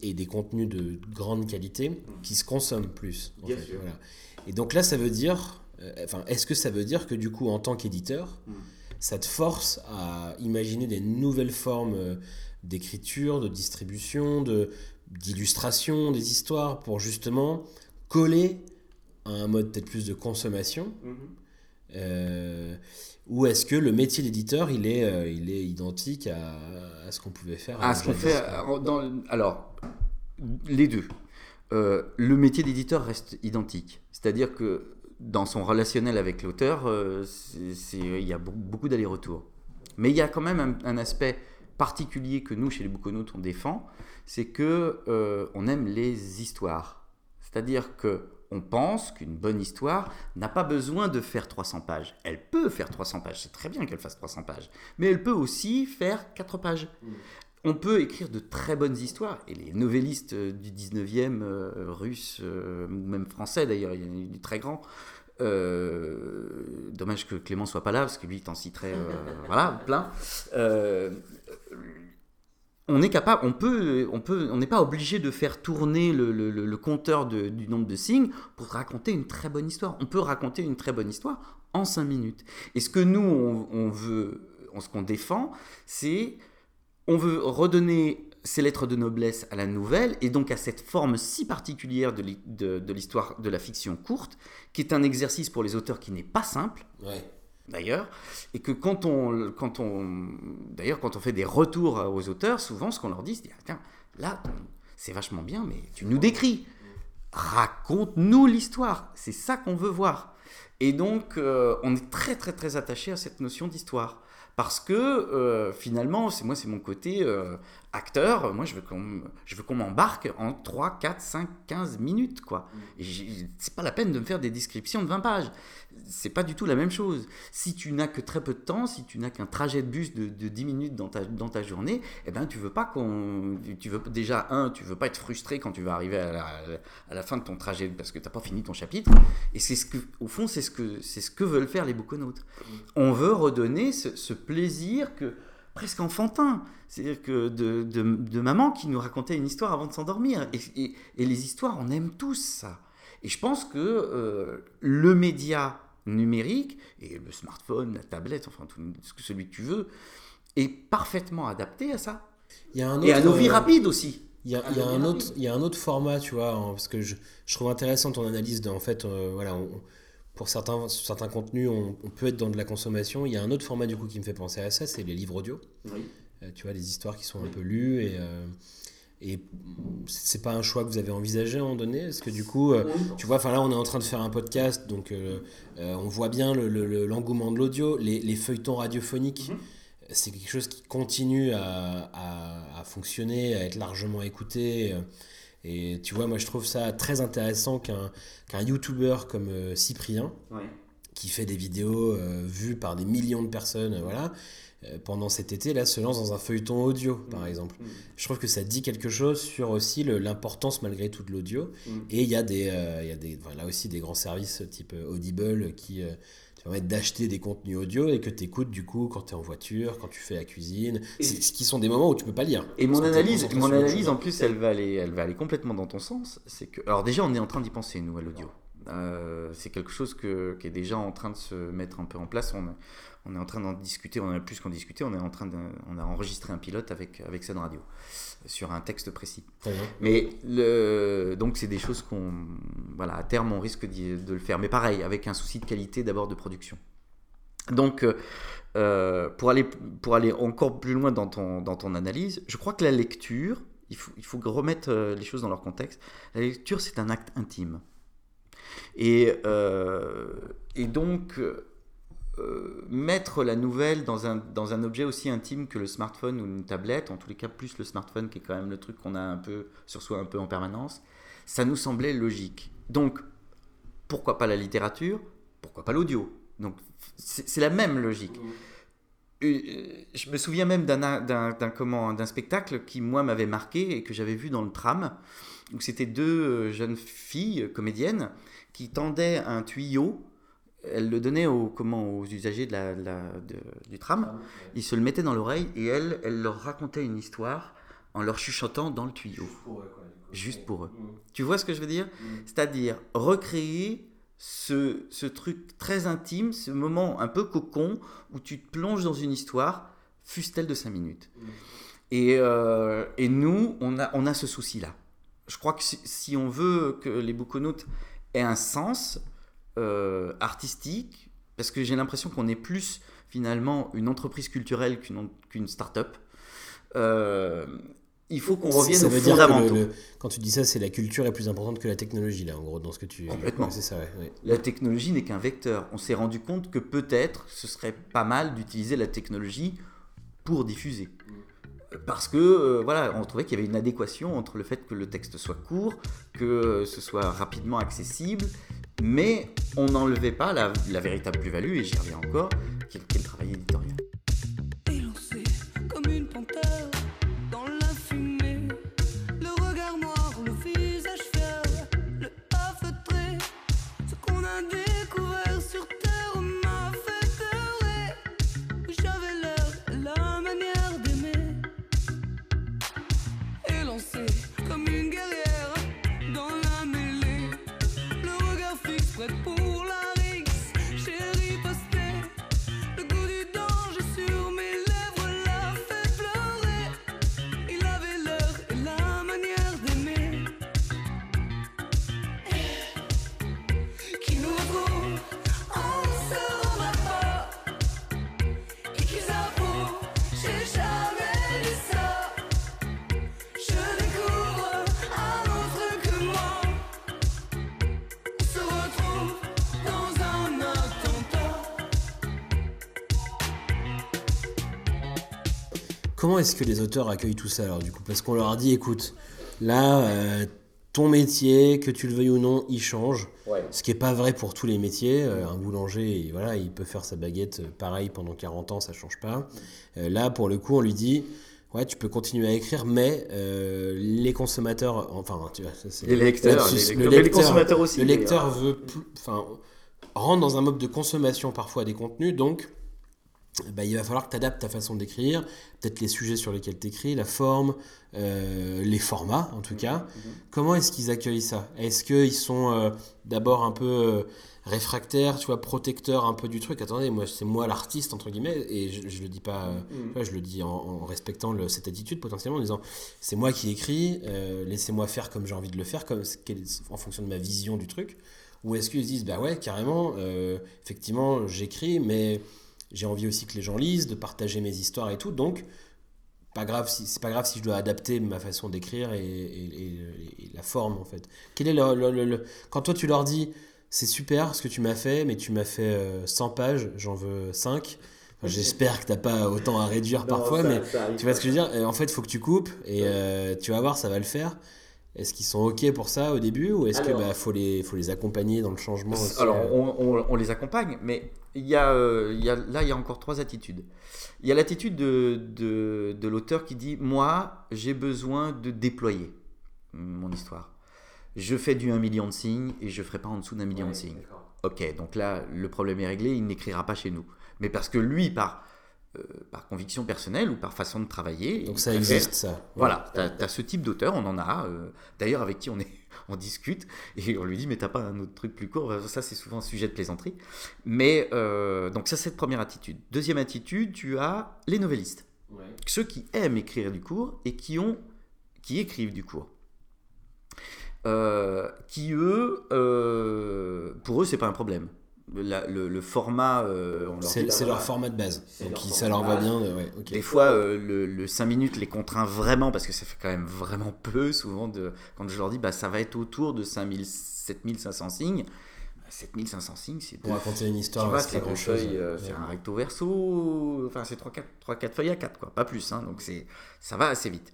et des contenus de grande qualité qui se consomment plus. Bien sûr. Voilà. Et donc là, ça veut dire, enfin, est-ce que ça veut dire que du coup, en tant qu'éditeur, mm ça te force à imaginer des nouvelles formes euh, d'écriture, de distribution, de, d'illustration des histoires pour justement coller à un mode peut-être plus de consommation mm-hmm. euh, Ou est-ce que le métier d'éditeur, il est, euh, il est identique à, ce qu'on pouvait faire À ce qu'on fait dans, Alors, les deux. le métier d'éditeur reste identique. C'est-à-dire que dans son relationnel avec l'auteur, euh, il y a beaucoup d'allers-retours. Mais il y a quand même un, aspect particulier que nous, chez les Bouconautes, on défend, c'est que euh, on aime les histoires. C'est-à-dire que on pense qu'une bonne histoire n'a pas besoin de faire 300 pages. Elle peut faire 300 pages, c'est très bien qu'elle fasse 300 pages, mais elle peut aussi faire 4 pages. On peut écrire de très bonnes histoires, et les novellistes du 19e, euh, russes, euh, même français d'ailleurs, il y a du très grand. Euh, dommage que Clément soit pas là, parce que lui, il t'en citerait voilà, plein. on est capable, on peut, on peut, on n'est pas obligé de faire tourner le, compteur du nombre de signes pour raconter une très bonne histoire. On peut raconter une très bonne histoire en 5 minutes. Et ce que nous, on, on veut, ce qu'on défend, c'est on veut redonner ces lettres de noblesse à la nouvelle et donc à cette forme si particulière de l'histoire de, la fiction courte, qui est un exercice pour les auteurs qui n'est pas simple. D'ailleurs, et que quand on, quand on, d'ailleurs, quand on fait des retours aux auteurs, souvent, ce qu'on leur dit, c'est tiens, là, c'est vachement bien, mais tu nous décris, raconte-nous l'histoire, c'est ça qu'on veut voir. Et donc, on est très très très attaché à cette notion d'histoire. Parce que finalement, c'est moi, c'est mon côté acteur, moi je veux qu'on je m'embarque en 3, 4, 5, 15 minutes quoi. C'est pas la peine de me faire des descriptions de 20 pages. C'est pas du tout la même chose. Si tu n'as que très peu de temps, si tu n'as qu'un trajet de bus de, de, 10 minutes dans ta, dans ta journée, eh ben tu veux pas qu'on tu veux déjà un, tu veux pas être frustré quand tu vas arriver à la, à la fin de ton trajet parce que tu n'as pas fini ton chapitre et c'est ce que au fond c'est ce que c'est ce que veulent faire les bouconautes. On veut redonner ce, ce plaisir que presque enfantin. C'est-à-dire que de, de, maman qui nous racontait une histoire avant de s'endormir. Et, et, les histoires, on aime tous ça. Et je pense que euh, le média numérique, et le smartphone, la tablette, enfin tout, celui que tu veux, est parfaitement adapté à ça. Il y a un autre, et à nos vies euh, rapides aussi. Il y, a, il, y a un autre, il y a un autre format, tu vois, parce que je, je trouve intéressant ton analyse. De, en fait, euh, voilà, on, pour certains, certains contenus, on, peut être dans de la consommation. Il y a un autre format du coup qui me fait penser à ça, c'est les livres audio. Euh, tu vois, les histoires qui sont un peu lues et, euh, et c'est pas un choix que vous avez envisagé à un moment donné? Est-ce que du coup, euh, tu vois, enfin là on est en train de faire un podcast, donc on voit bien l'engouement le, de l'audio, les, feuilletons radiophoniques. Mhm. C'est quelque chose qui continue à, à, fonctionner, à être largement écouté. Et tu vois, moi je trouve ça très intéressant qu'un qu'un YouTuber comme euh, Cyprien, qui fait des vidéos euh, vues par des millions de personnes, euh, voilà, pendant cet été, là, se lance dans un feuilleton audio, par mmh. exemple. Mmh. Je trouve que ça dit quelque chose sur aussi l'importance malgré tout de l'audio. Mmh. Et il y a, des, y a des, là aussi des grands services type Audible qui te permettent d'acheter des contenus audio et que tu écoutes du coup quand tu es en voiture, quand tu fais la cuisine, ce qui sont des moments où tu peux pas lire. Et mon analyse, mon analyse en plus, elle va aller, elle va aller complètement dans ton sens. C'est que, alors déjà, on est en train d'y penser nous à l'audio. Euh, c'est quelque chose que, qui est déjà en train de se mettre un peu en place. On, on est en train d'en discuter, on a plus qu'en discuter, on est en train de, on a enregistré un pilote avec avec Sun Radio sur un texte précis. Mais le, donc c'est des choses qu'on, voilà, à terme on risque de le faire. Mais pareil, avec un souci de qualité d'abord de production. Donc euh, pour aller pour aller encore plus loin dans ton dans ton analyse, je crois que la lecture, il faut il faut remettre euh, les choses dans leur contexte. La lecture c'est un acte intime. Et, euh, et donc, euh, mettre la nouvelle dans un, dans un objet aussi intime que le smartphone ou une tablette, en tous les cas plus le smartphone qui est quand même le truc qu'on a un peu sur soi un peu en permanence, ça nous semblait logique. Donc, pourquoi pas la littérature Pourquoi pas l'audio? Donc, c'est la même logique. Euh, je me souviens même d'un spectacle qui, moi, m'avait marqué et que j'avais vu dans le tram, où c'était deux jeunes filles comédiennes qui tendaient un tuyau elle le donnait aux, comment, aux usagers de la, du tram. Ils se le mettaient dans l'oreille et elle, elle leur racontait une histoire en leur chuchotant dans le tuyau. Juste pour eux. Mm. Tu vois ce que je veux dire? Mm. C'est-à-dire recréer ce, ce, truc très intime, ce moment un peu cocon où tu te plonges dans une histoire, fût-elle de 5 minutes. Mm. Et, euh, et, nous, on a, on a ce souci-là. Je crois que si, si, on veut que les bouconautes aient un sens, euh, artistique, parce que j'ai l'impression qu'on est plus finalement une entreprise culturelle qu'une start-up. Euh, il faut qu'on revienne aux fondamentaux. quand tu dis ça, c'est la culture est plus importante que la technologie, là, en gros, dans ce que tu... Complètement. ça, La technologie n'est qu'un vecteur. On s'est rendu compte que peut-être ce serait pas mal d'utiliser la technologie pour diffuser. Parce que, euh, voilà, on trouvait qu'il y avait une adéquation entre le fait que le texte soit court, que ce soit rapidement accessible, mais on n'enlevait pas la, véritable plus-value, et j'y reviens encore, qui est le travail éditorial. Est-ce que les auteurs accueillent tout ça alors du coup? Parce qu'on leur dit, écoute, là, euh, ton métier, que tu le veuilles ou non, il change. Ce qui n'est pas vrai pour tous les métiers. Euh, un boulanger, voilà, il peut faire sa baguette pareil pendant 40 ans, ça ne change pas. là, pour le coup, on lui dit, ouais, tu peux continuer à écrire, mais les consommateurs, enfin, tu vois, les lecteurs, le lecteur, consommateurs aussi. Le lecteur veut, enfin, rentre dans un mode de consommation parfois des contenus, donc bah, il va falloir que tu adaptes ta façon d'écrire, peut-être les sujets sur lesquels tu écris, la forme, euh, les formats en tout cas. Mhm. Comment est-ce qu'ils accueillent ça? Est-ce qu'ils sont euh, d'abord un peu euh, réfractaires, tu vois, protecteurs un peu du truc? Attendez, moi c'est moi l'artiste entre guillemets, et je, je le dis pas, mhm. je le dis en, respectant cette attitude potentiellement, en disant c'est moi qui écris, laissez-moi faire comme j'ai envie de le faire, comme, en fonction de ma vision du truc. Ou est-ce qu'ils disent bah ouais carrément, effectivement j'écris, mais j'ai envie aussi que les gens lisent, de partager mes histoires et tout. Donc, pas grave si c'est pas grave si je dois adapter ma façon d'écrire et, la forme en fait. Quel est le, quand toi tu leur dis c'est super ce que tu m'as fait, mais tu m'as fait 100 euh, pages, j'en veux 5. J'espère que t'as pas autant à réduire parfois, mais tu vois ce que je veux dire? En fait, il faut que tu coupes et euh, tu vas voir, ça va le faire. Est-ce qu'ils sont OK pour ça au début ou est-ce qu'il bah, faut, les, faut les accompagner dans le changement Alors, euh on, on, les accompagne, mais il y a, euh, il y a, là, il y a encore trois attitudes. Il y a l'attitude de, de, de l'auteur qui dit Moi, j'ai besoin de déployer mon histoire. Je fais du 1 million de signes et je ne ferai pas en dessous d'un million de signes. Ok, donc là, le problème est réglé, il n'écrira pas chez nous. Mais parce que lui, par euh, par conviction personnelle ou par façon de travailler. Donc ça existe, ça. Voilà, tu as, ce type d'auteur, on en a, euh, d'ailleurs avec qui on, est, on discute, et on lui dit, mais t'as pas un autre truc plus court? Ça, c'est souvent un sujet de plaisanterie. Mais, euh, donc ça, c'est cette première attitude. Deuxième attitude, tu as les novellistes. Ceux qui aiment écrire du cours et qui, ont, qui écrivent du cours. qui eux, pour eux, c'est pas un problème le, format. Euh, c'est leur format de base. Donc ça leur va bien. Des fois, euh, le, 5 minutes les contraint vraiment parce que ça fait quand même vraiment peu. Souvent, de, quand je leur dis bah, ça va être autour de 5000, 7500 signes. 7500 signes, c'est. Pour raconter une histoire, c'est grand chose. Euh, c'est un recto verso. Enfin, c'est 3-4 feuilles à 4, quoi. Pas plus. Hein, donc ça va assez vite.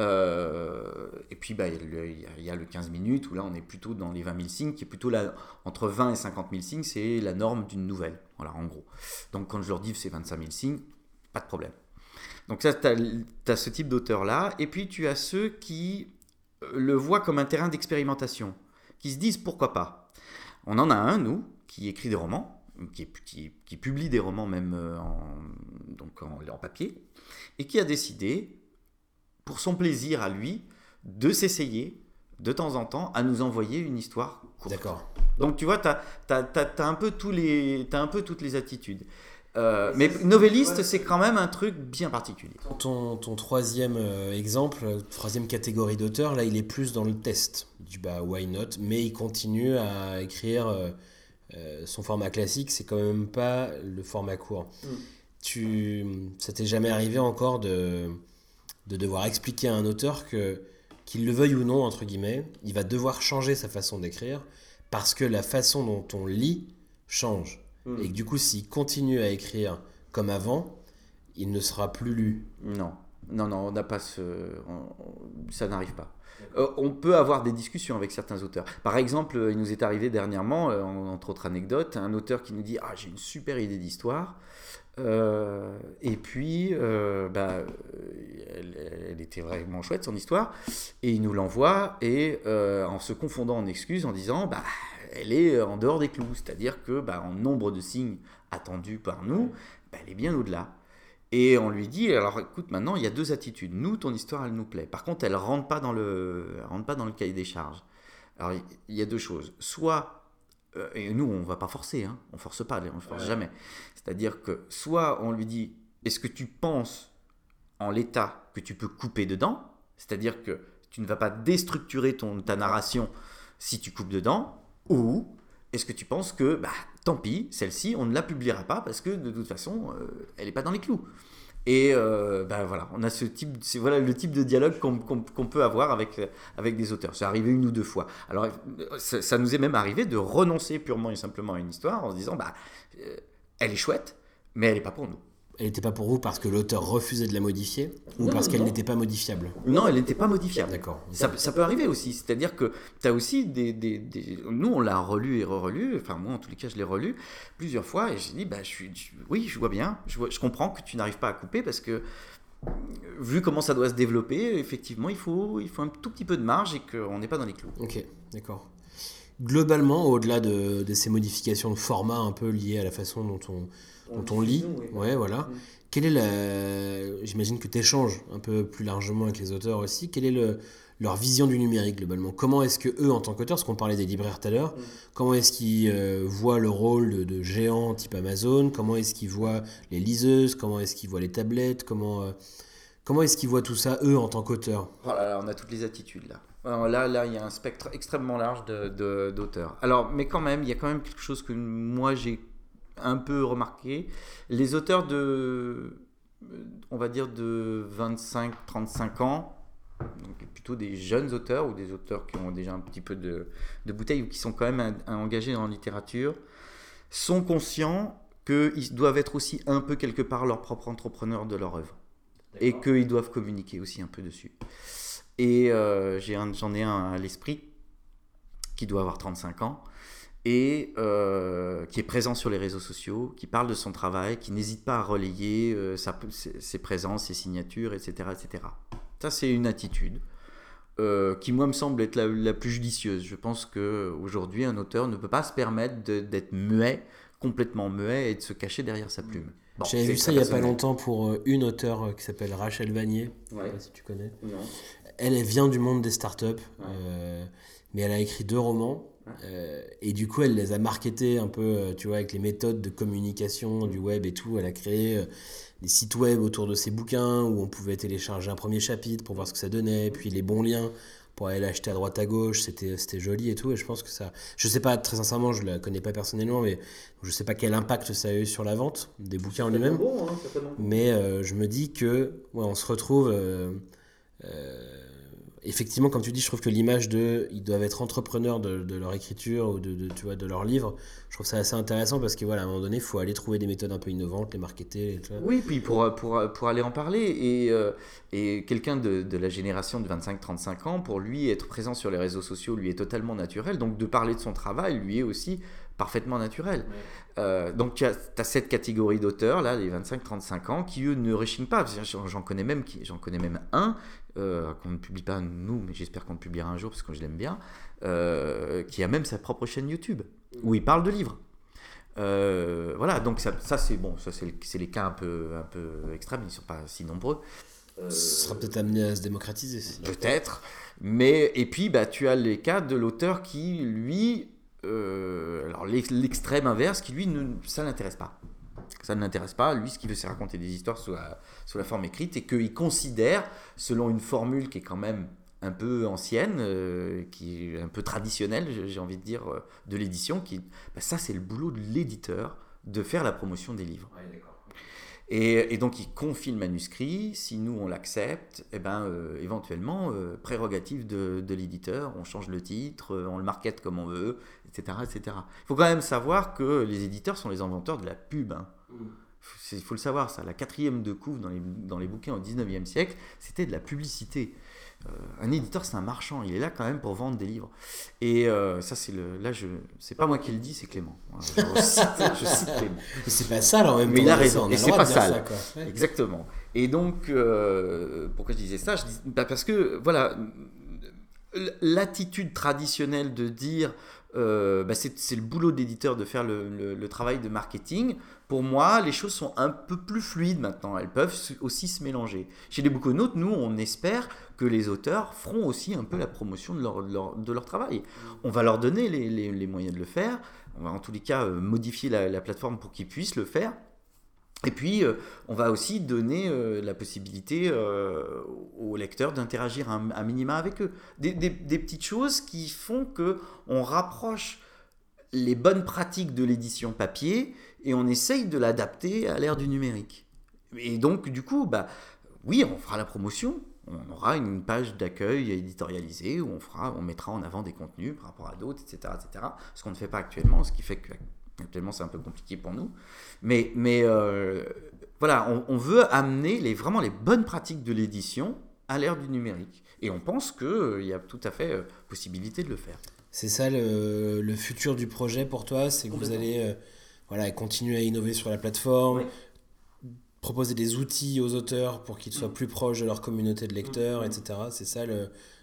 Euh, et puis, bah, il y, a le 15 minutes où là, on est plutôt dans les 20 000 signes, qui est plutôt là, entre 20 et 50 000 signes, c'est la norme d'une nouvelle. Voilà, en gros. Donc, quand je leur dis c'est 25 000 signes, pas de problème. Donc, ça, tu as, ce type d'auteur-là. Et puis, tu as ceux qui euh, le voient comme un terrain d'expérimentation, qui se disent pourquoi pas. On en a un, nous, qui écrit des romans, qui, publie des romans même euh, donc en papier, et qui a décidé pour son plaisir à lui, de s'essayer de temps en temps à nous envoyer une histoire courte. D'accord. Donc tu vois, tu as, un peu tous les, as un peu toutes les attitudes. Euh, mais novelliste, c'est quand même un truc bien particulier. Ton, ton troisième euh, exemple, troisième catégorie d'auteur, là, il est plus dans le test du bah why not, mais il continue à écrire euh, son format classique, c'est quand même pas le format court. Mm. Tu, ça t'est jamais arrivé encore de de devoir expliquer à un auteur que, qu'il le veuille ou non, entre guillemets, il va devoir changer sa façon d'écrire parce que la façon dont on lit change. Hmm. Et que du coup, s'il continue à écrire comme avant, il ne sera plus lu. Non, non, non, on n'a pas ce. ça n'arrive pas. Euh, on peut avoir des discussions avec certains auteurs. Par exemple, il nous est arrivé dernièrement, euh, entre autres anecdotes, un auteur qui nous dit Ah, j'ai une super idée d'histoire. Euh, et puis, euh, bah, elle, était vraiment chouette son histoire. Et il nous l'envoie et euh, en se confondant en excuses, en disant, bah, elle est en dehors des clous, c'est-à-dire que, bah, en nombre de signes attendus par nous, bah, elle est bien au-delà. Et on lui dit, alors écoute, maintenant il y a deux attitudes. Nous, ton histoire, elle nous plaît. Par contre, elle rentre pas dans le, rentre pas dans le cahier des charges. Alors il y a deux choses. Soit et nous, on va pas forcer, hein, on force pas, on force jamais. C'est-à-dire que soit on lui dit est-ce que tu penses en l'état que tu peux couper dedans? C'est-à-dire que tu ne vas pas déstructurer ton, ta narration si tu coupes dedans? Ou est-ce que tu penses que bah, tant pis, celle-ci, on ne la publiera pas parce que de toute façon, euh, elle n'est pas dans les clous? Et euh, ben voilà, on a ce type, c'est voilà le type de dialogue qu'on peut avoir avec, avec des auteurs. C'est arrivé une ou deux fois. Alors ça, nous est même arrivé de renoncer purement et simplement à une histoire en se disant bah elle est chouette, mais elle n'est pas pour nous. Elle n'était pas pour vous parce que l'auteur refusait de la modifier ou parce qu'elle n'était pas modifiable? Non, elle n'était pas modifiable. D'accord. Ça, ça, peut arriver aussi. C'est-à-dire que tu as aussi des, des, des, Nous, on l'a relu et re-relu. Enfin, moi, en tous les cas, je l'ai relu plusieurs fois et j'ai dit bah, je suis, oui, je vois bien. Je, vois, je comprends que tu n'arrives pas à couper parce que vu comment ça doit se développer, effectivement, il faut, il faut un tout petit peu de marge et qu'on n'est pas dans les clous. Ok, d'accord. Globalement, au-delà de, ces modifications de format un peu liées à la façon dont on, dont on lit, ouais, voilà. Mm. Quelle est la. J'imagine que tu échanges un peu plus largement avec les auteurs aussi. Quelle est le, leur vision du numérique globalement? Comment est-ce que eux, en tant qu'auteurs, parce qu'on parlait des libraires tout à l'heure, mm. comment est-ce qu'ils euh, voient le rôle de, géants type Amazon? Comment est-ce qu'ils voient les liseuses? Comment est-ce qu'ils voient les tablettes? Comment, euh, comment est-ce qu'ils voient tout ça, eux, en tant qu'auteurs? Oh On a toutes les attitudes là. Là, là, il y a un spectre extrêmement large d'auteurs. Alors, mais quand même, il y a quand même quelque chose que moi j'ai un peu remarqué. Les auteurs de, on va dire, de 25-35 ans, donc plutôt des jeunes auteurs ou des auteurs qui ont déjà un petit peu de, de bouteille ou qui sont quand même engagés dans la littérature, sont conscients qu'ils doivent être aussi un peu quelque part leur propre entrepreneur de leur œuvre et qu'ils doivent communiquer aussi un peu dessus. Et euh, j'en ai, un à l'esprit qui doit avoir 35 ans et euh, qui est présent sur les réseaux sociaux, qui parle de son travail, qui n'hésite pas à relayer euh, ses, présences, ses signatures, etc. etc. Ça, c'est une attitude euh, qui, moi, me semble être la, plus judicieuse. Je pense qu'aujourd'hui, un auteur ne peut pas se permettre d'être muet, complètement muet, et de se cacher derrière sa plume. J'avais vu ça il n'y a pas longtemps pour une auteure qui s'appelle Rachel Vanier, je sais pas si tu connais. Elle, elle vient du monde des startups, mais elle a écrit deux romans. Euh, et du coup, elle les a marketés un peu, euh, tu vois, avec les méthodes de communication du web et tout. Elle a créé euh, des sites web autour de ses bouquins où on pouvait télécharger un premier chapitre pour voir ce que ça donnait, puis les bons liens pour aller l'acheter à droite à gauche. C'était, c'était joli et tout. Et je pense que ça. Je sais pas, très sincèrement, je la connais pas personnellement, mais je sais pas quel impact ça a eu sur la vente des bouquins en lui-même. Bon, hein, mais je me dis que, ouais, on se retrouve effectivement, comme tu dis, je trouve que l'image de ils doivent être entrepreneurs de, leur écriture ou de, tu vois, de leur livre, je trouve ça assez intéressant parce que voilà, à un moment donné, il faut aller trouver des méthodes un peu innovantes, les marketer. Oui, puis pour, pour, pour aller en parler. Et, euh, et quelqu'un de, de, la génération de 25-35 ans, pour lui, être présent sur les réseaux sociaux lui est totalement naturel. Donc de parler de son travail lui est aussi parfaitement naturel. Euh, donc tu as, cette catégorie d'auteurs, là, les 25-35 ans, qui eux ne réchignent pas. J'en connais, même, j'en connais même un, euh, qu'on ne publie pas nous, mais j'espère qu'on le publiera un jour parce que je l'aime bien, euh, qui a même sa propre chaîne YouTube, où il parle de livres. voilà, donc ça, ça c'est bon, ça c'est les cas un peu, un peu extrêmes, ils ne sont pas si nombreux. Ce sera peut-être amené à se démocratiser. Peut-être. Mais, et puis, bah, tu as les cas de l'auteur qui, lui, euh, alors l'extrême inverse qui lui ne, ça l'intéresse pas ça ne l'intéresse pas lui ce qu'il veut c'est raconter des histoires sous la, sous la forme écrite et qu'il considère selon une formule qui est quand même un peu ancienne euh, qui est un peu traditionnelle j'ai envie de dire euh, de l'édition qui bah, ça c'est le boulot de l'éditeur de faire la promotion des livres et, donc, il confie le manuscrit. Si nous, on l'accepte, eh ben, euh, éventuellement, euh, prérogative de, de l'éditeur, on change le titre, euh, on le market comme on veut, etc. etc. Il faut quand même savoir que les éditeurs sont les inventeurs de la pub. Hein. Il faut le savoir, ça. La quatrième de couve dans les, dans les bouquins au 19e siècle, c'était de la publicité. Euh, un éditeur, c'est un marchand. Il est là quand même pour vendre des livres. Et euh, ça, c'est le. Là, je. C'est pas moi qui le dis, c'est Clément. Je cite, Clément. c'est pas ça, alors même Mais il a raison. et c'est pas ça. Exactement. Et donc, euh, pourquoi je disais ça? Je dis, bah, Parce que, voilà, l'attitude traditionnelle de dire euh, bah, c'est le boulot d'éditeur de faire le, travail de marketing. Pour moi, les choses sont un peu plus fluides maintenant. Elles peuvent aussi se mélanger. Chez les Bouconautes, nous, on espère que les auteurs feront aussi un peu la promotion de leur, de leur, travail. On va leur donner les, moyens de le faire. On va en tous les cas euh, modifier la plateforme pour qu'ils puissent le faire. Et puis, euh, on va aussi donner euh, la possibilité euh, aux lecteurs d'interagir un, minima avec eux. Des, petites choses qui font que on rapproche les bonnes pratiques de l'édition papier et on essaye de l'adapter à l'ère du numérique. Et donc, du coup, bah, oui, on fera la promotion. On aura une page d'accueil éditorialisée où on, fera, on mettra en avant des contenus par rapport à d'autres, etc., etc. Ce qu'on ne fait pas actuellement, ce qui fait que Actuellement, c'est un peu compliqué pour nous. Mais, mais euh, voilà, on, veut amener les, vraiment les bonnes pratiques de l'édition à l'ère du numérique. Et on pense qu'il euh, y a tout à fait euh, possibilité de le faire. C'est ça le, futur du projet pour toi C'est que vous allez euh, voilà, continuer à innover sur la plateforme, proposer des outils aux auteurs pour qu'ils soient mm. plus proches de leur communauté de lecteurs, mm. etc. C'est ça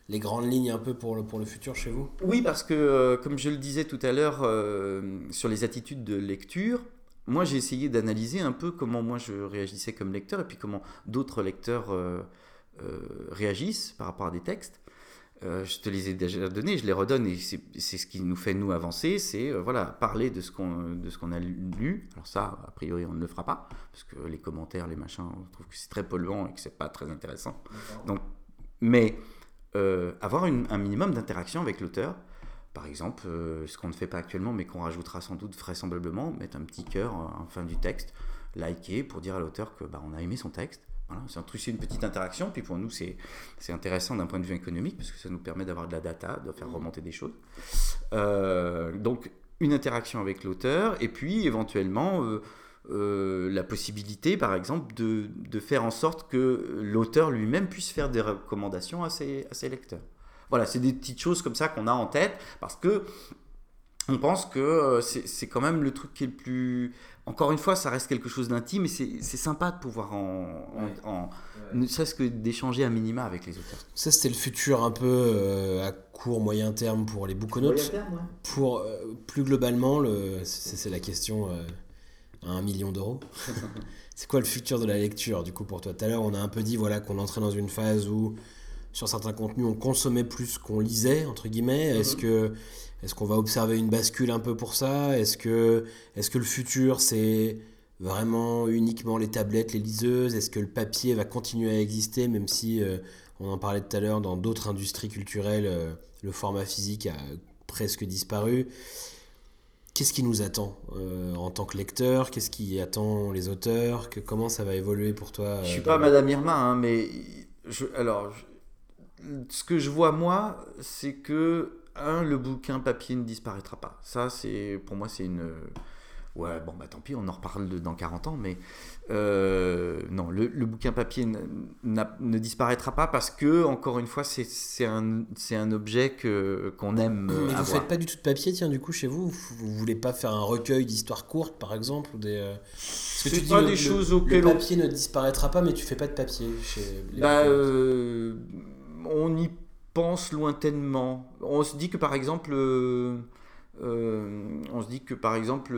les grandes lignes un peu pour le, pour le futur chez vous? Oui, parce que comme je le disais tout à l'heure sur les attitudes de lecture, moi j'ai essayé d'analyser un peu comment moi je réagissais comme lecteur et puis comment d'autres lecteurs euh, euh, réagissent par rapport à des textes. Euh, je te les ai déjà donnés, je les redonne et c'est ce qui nous fait nous avancer, c'est voilà parler de ce qu'on de ce qu'on a lu. Alors ça, a priori, on ne le fera pas parce que les commentaires, les machins, on trouve que c'est très polluant et que c'est pas très intéressant. Donc, mais avoir un minimum d'interaction avec l'auteur, par exemple, euh, ce qu'on ne fait pas actuellement, mais qu'on rajoutera sans doute vraisemblablement, mettre un petit cœur en fin du texte, liker pour dire à l'auteur que bah, on a aimé son texte. Voilà, c'est une petite interaction, puis pour nous c'est intéressant d'un point de vue économique, parce que ça nous permet d'avoir de la data, de faire remonter des choses. Euh, donc une interaction avec l'auteur, et puis éventuellement euh, la possibilité, par exemple, de, de faire en sorte que l'auteur lui-même puisse faire des recommandations à ses, à ses lecteurs. Voilà, c'est des petites choses comme ça qu'on a en tête parce que on pense que euh, c'est quand même le truc qui est le plus. Encore une fois, ça reste quelque chose d'intime et c'est sympa de pouvoir en. ne serait-ce que d'échanger un minima avec les auteurs. Ça, c'était le futur un peu euh, à court, moyen terme pour les bouconotes. Pour euh, plus globalement, c'est la question à un million d'euros. c'est quoi le futur de la lecture, du coup, pour toi? Tout à l'heure, on a un peu dit voilà, qu'on entrait dans une phase où sur certains contenus, on consommait plus qu'on lisait, entre guillemets. Est-ce mhm. que est-ce qu'on va observer une bascule un peu pour ça? Est-ce que, est que le futur, c'est vraiment uniquement les tablettes, les liseuses? Est-ce que le papier va continuer à exister, même si, euh, on en parlait tout à l'heure, dans d'autres industries culturelles, euh, le format physique a presque disparu? Qu'est-ce qui nous attend euh, en tant que lecteur? Qu'est-ce qui attend les auteurs? Que, Comment ça va évoluer pour toi Je suis pas Madame Irma, hein, mais je, alors ce que je vois moi, c'est que un, le bouquin papier ne disparaîtra pas. Ça, c'est pour moi, c'est une ouais, bon bah tant pis, on en reparle dans 40 ans, mais euh, non, le, bouquin papier ne disparaîtra pas parce que encore une fois, c'est un, un objet qu'on aime. Mais vous faites pas du tout de papier, tiens, du coup, chez vous, vous voulez pas faire un recueil d'histoires courtes, par exemple, ou des. Euh, que tu dis pas des choses auxquelles le papier ne disparaîtra pas, mais tu fais pas de papier chez. Les bah, euh, on y pense lointainement. On se dit que par exemple, euh, euh, on se dit que par exemple,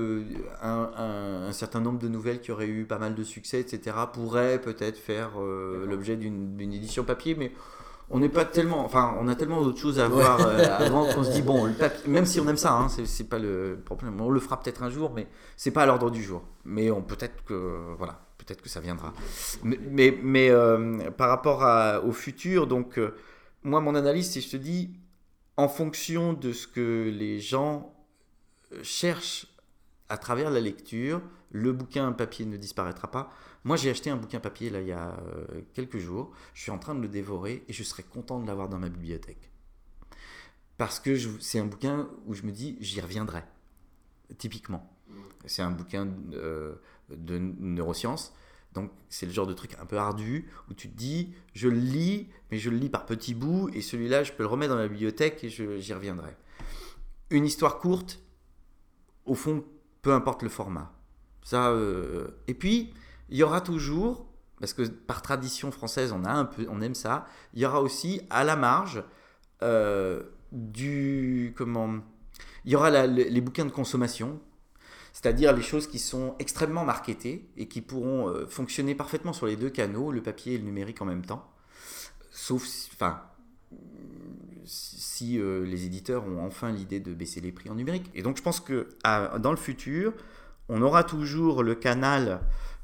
un, certain nombre de nouvelles qui auraient eu pas mal de succès, etc., pourraient peut-être faire euh, l'objet d'une édition papier, mais on n'est pas tellement, enfin, on a tellement d'autres choses à voir avant qu'on se dit bon, le papier, même si on aime ça, hein, c'est pas le problème. On le fera peut-être un jour, mais c'est pas à l'ordre du jour. Mais on peut-être que voilà, peut-être que ça viendra. Mais, mais, par rapport au futur, donc moi, mon analyse, c'est je te dis, en fonction de ce que les gens euh, cherchent à travers la lecture, le bouquin papier ne disparaîtra pas. Moi, j'ai acheté un bouquin papier il y a euh, quelques jours. Je suis en train de le dévorer et je serais content de l'avoir dans ma bibliothèque. Parce que c'est un bouquin où je me dis, j'y reviendrai. Typiquement. C'est un bouquin euh, de neurosciences. Donc c'est le genre de truc un peu ardu où tu te dis, je le lis, mais je le lis par petits bouts, et celui-là, je peux le remettre dans la bibliothèque et j'y reviendrai. Une histoire courte, au fond, peu importe le format. Ça, euh, Et puis, il y aura toujours, parce que par tradition française, on, a un peu, on aime ça, il y aura aussi à la marge euh, du... Comment il y aura les bouquins de consommation c'est-à-dire les choses qui sont extrêmement marketées et qui pourront euh, fonctionner parfaitement sur les deux canaux, le papier et le numérique en même temps. Sauf si, si euh, les éditeurs ont enfin l'idée de baisser les prix en numérique. Et donc je pense que dans le futur, on aura toujours le canal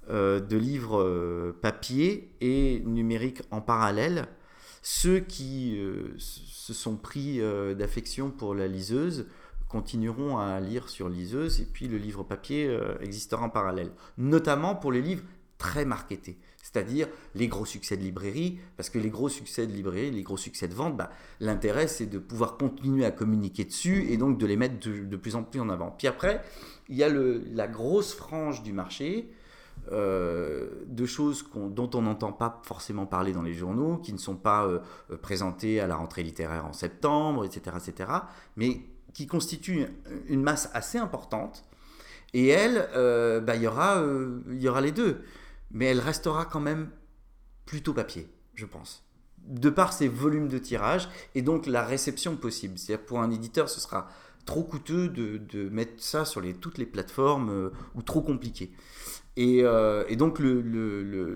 euh, de livres papier et numérique en parallèle. Ceux qui se sont pris d'affection pour la liseuse continueront à lire sur liseuse et puis le livre papier euh, existera en parallèle. Notamment pour les livres très marketés, c'est-à-dire les gros succès de librairie, parce que les gros succès de librairie, les gros succès de vente, bah, l'intérêt c'est de pouvoir continuer à communiquer dessus et donc de les mettre de, plus en plus en avant. Puis après, il y a la grosse frange du marché de choses dont on n'entend pas forcément parler dans les journaux, qui ne sont pas présentées à la rentrée littéraire en septembre, etc., etc., mais qui constituent une masse assez importante. Et elle, bah, il y, aura, il y aura les deux, mais elle restera quand même plutôt papier, je pense de par ses volumes de tirage et donc la réception possible. C'est-à-dire pour un éditeur, ce sera trop coûteux de, mettre ça sur toutes les plateformes euh, ou trop compliqué. Et, euh, donc le,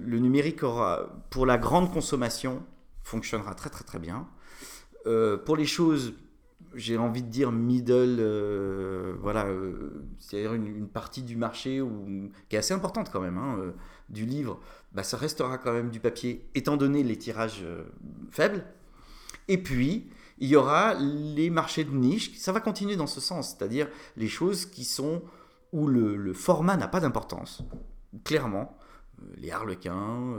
numérique aura, pour la grande consommation, fonctionnera très très très bien. Euh, pour les choses, j'ai envie de dire middle, voilà, c'est-à-dire une, partie du marché où, qui est assez importante quand même, hein, du livre, bah, ça restera quand même du papier, étant donné les tirages euh, faibles. Et puis, il y aura les marchés de niche, ça va continuer dans ce sens, c'est-à-dire les choses qui sont où le, format n'a pas d'importance, clairement. Euh, les harlequins,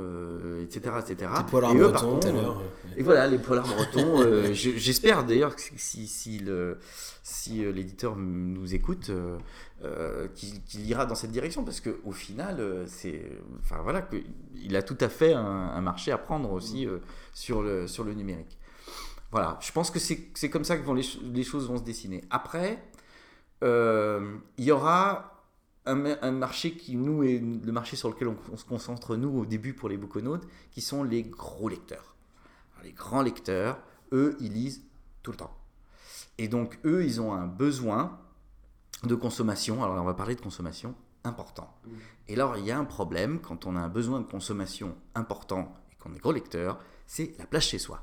etc., etc. Les polars bretons. et voilà, les polars bretons. J'espère d'ailleurs que si, si l'éditeur nous écoute, euh, qui, ira dans cette direction parce qu'au final, euh, c'est, enfin voilà, que, il a tout à fait un, marché à prendre aussi euh, sur, le, sur le numérique. Voilà, je pense que c'est comme ça que vont les, les, choses vont se dessiner. Après, il y aura un, un, marché qui, nous, est le marché sur lequel on, se concentre, nous, au début pour les bouconautes, qui sont les gros lecteurs. les grands lecteurs, eux, ils lisent tout le temps. Et donc, eux, ils ont un besoin de consommation, alors on va parler de consommation, important. Et là, il y a un problème quand on a un besoin de consommation important et qu'on est gros lecteur, c'est la place chez soi.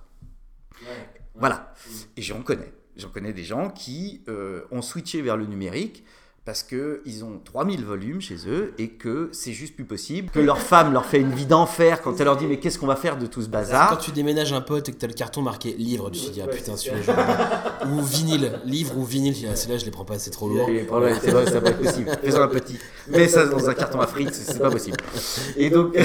Voilà. Et j'en connais. J'en connais des gens qui euh, ont switché vers le numérique parce qu'ils ont 3000 volumes chez eux et que c'est juste plus possible, que leur femme leur fait une vie d'enfer quand elle leur dit mais qu'est-ce qu'on va faire de tout ce bazar? Quand tu déménages un pote et que tu as le carton marqué livre, tu te dis ah putain celui-là Ou vinyle, livre ou vinyle, ah, celui-là je les prends pas, c'est trop lourd. C'est vrai, ça va être possible. Faisons un petit. Mais ça dans un carton à frites, c'est pas possible. Et donc,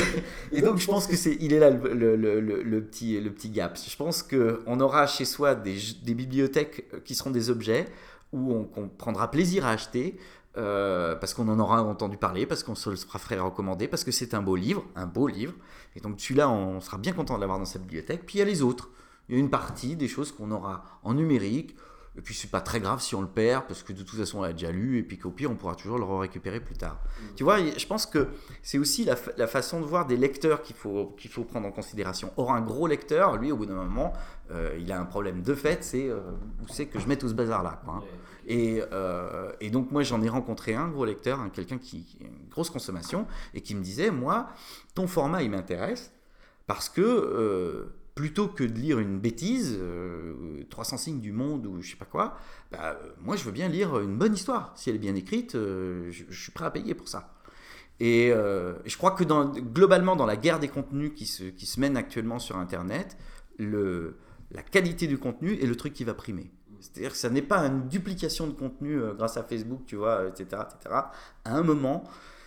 et donc je pense que c'est, il est là le, le, le, petit, le petit gap. Je pense qu'on aura chez soi des, des bibliothèques qui seront des objets où on, prendra plaisir à acheter, euh, parce qu'on en aura entendu parler, parce qu'on se le fera recommander, parce que c'est un beau livre, un beau livre. Et donc celui-là, on sera bien content de l'avoir dans sa bibliothèque. Puis il y a les autres. Il y a une partie des choses qu'on aura en numérique. Et puis c'est pas très grave si on le perd, parce que de toute façon on l'a déjà lu, et puis qu'au pire on pourra toujours le récupérer plus tard. Mmh. Tu vois, je pense que c'est aussi la, façon de voir des lecteurs qu'il faut, qu'il faut prendre en considération. Or un gros lecteur, lui au bout d'un moment, euh, il a un problème de fait, c'est euh, où c'est que je mets tout ce bazar là. Quoi, hein. Euh, et, donc moi j'en ai rencontré un gros lecteur, quelqu'un qui, a une grosse consommation, et qui me disait, moi, ton format il m'intéresse, parce que plutôt que de lire une bêtise, 300 euh, signes du monde ou je sais pas quoi, bah, moi je veux bien lire une bonne histoire. Si elle est bien écrite, je, suis prêt à payer pour ça. Et je crois que globalement, dans la guerre des contenus qui se, qui se mène actuellement sur Internet, le, la qualité du contenu est le truc qui va primer. C'est-à-dire que ça n'est pas une duplication de contenu euh, grâce à Facebook, tu vois, etc., etc. À un moment,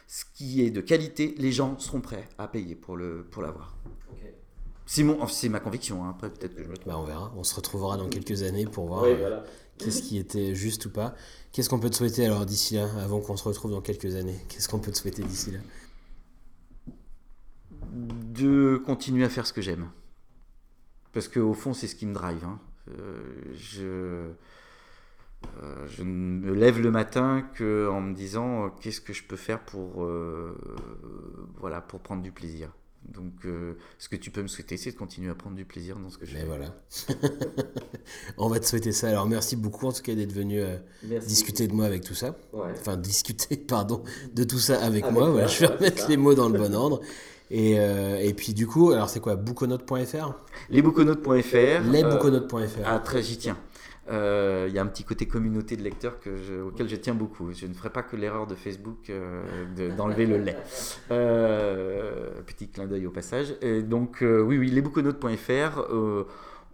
ce qui est de qualité, les gens seront prêts à payer pour le pour C'est ma conviction. Hein. Après, peut-être que je me trompe. Bah, on verra. On se retrouvera dans quelques années pour voir euh, qu'est-ce qui était juste ou pas. Qu'est-ce qu'on peut te souhaiter alors d'ici là, avant qu'on se retrouve dans quelques années? Qu'est-ce qu'on peut te souhaiter d'ici là? De continuer à faire ce que j'aime. Parce qu'au fond, c'est ce qui me drive. Hein. Euh, je, euh, je me lève le matin que en me disant euh, qu'est-ce que je peux faire pour, voilà, pour prendre du plaisir. Donc, ce que tu peux me souhaiter, c'est de continuer à prendre du plaisir dans ce que je Mais fais. voilà. On va te souhaiter ça. Alors, merci beaucoup en tout cas d'être venu discuter de moi avec tout ça. Enfin, discuter, pardon, de tout ça avec, moi. je vais remettre les mots dans le bon ordre. Et, euh, et, puis du coup, alors c'est quoi? Bouconote.fr Lesbouconotes.fr. Lesbouconotes.fr. Euh, ah, très, j'y tiens. Il euh, y a un petit côté communauté de lecteurs que je, auquel je tiens beaucoup. Je ne ferai pas que l'erreur de Facebook d'enlever le lait. petit clin d'œil au passage. Et donc, oui, oui,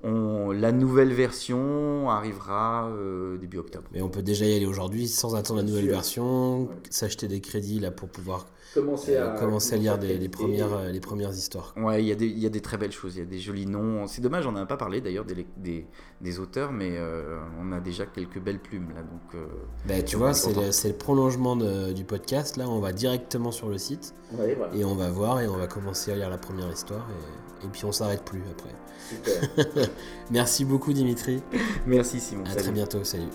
la nouvelle version arrivera euh, début octobre. Mais on peut déjà y aller aujourd'hui sans attendre la nouvelle version, s'acheter des crédits là pour pouvoir commencer à, commencer à lire des, premières, euh, les premières histoires. Ouais, il y, a des, y a des très belles choses, il y a des jolis noms. C'est dommage, on n'en a pas parlé d'ailleurs des, des, des, auteurs, mais euh, on a déjà quelques belles plumes là. Donc, euh, ben, tu vois, c'est le, le, prolongement du podcast. Là, on va directement sur le site et on va voir et on va commencer à lire la première histoire et, et puis on s'arrête plus après. Super. Merci beaucoup Dimitri. Merci Simon. À très bientôt, salut.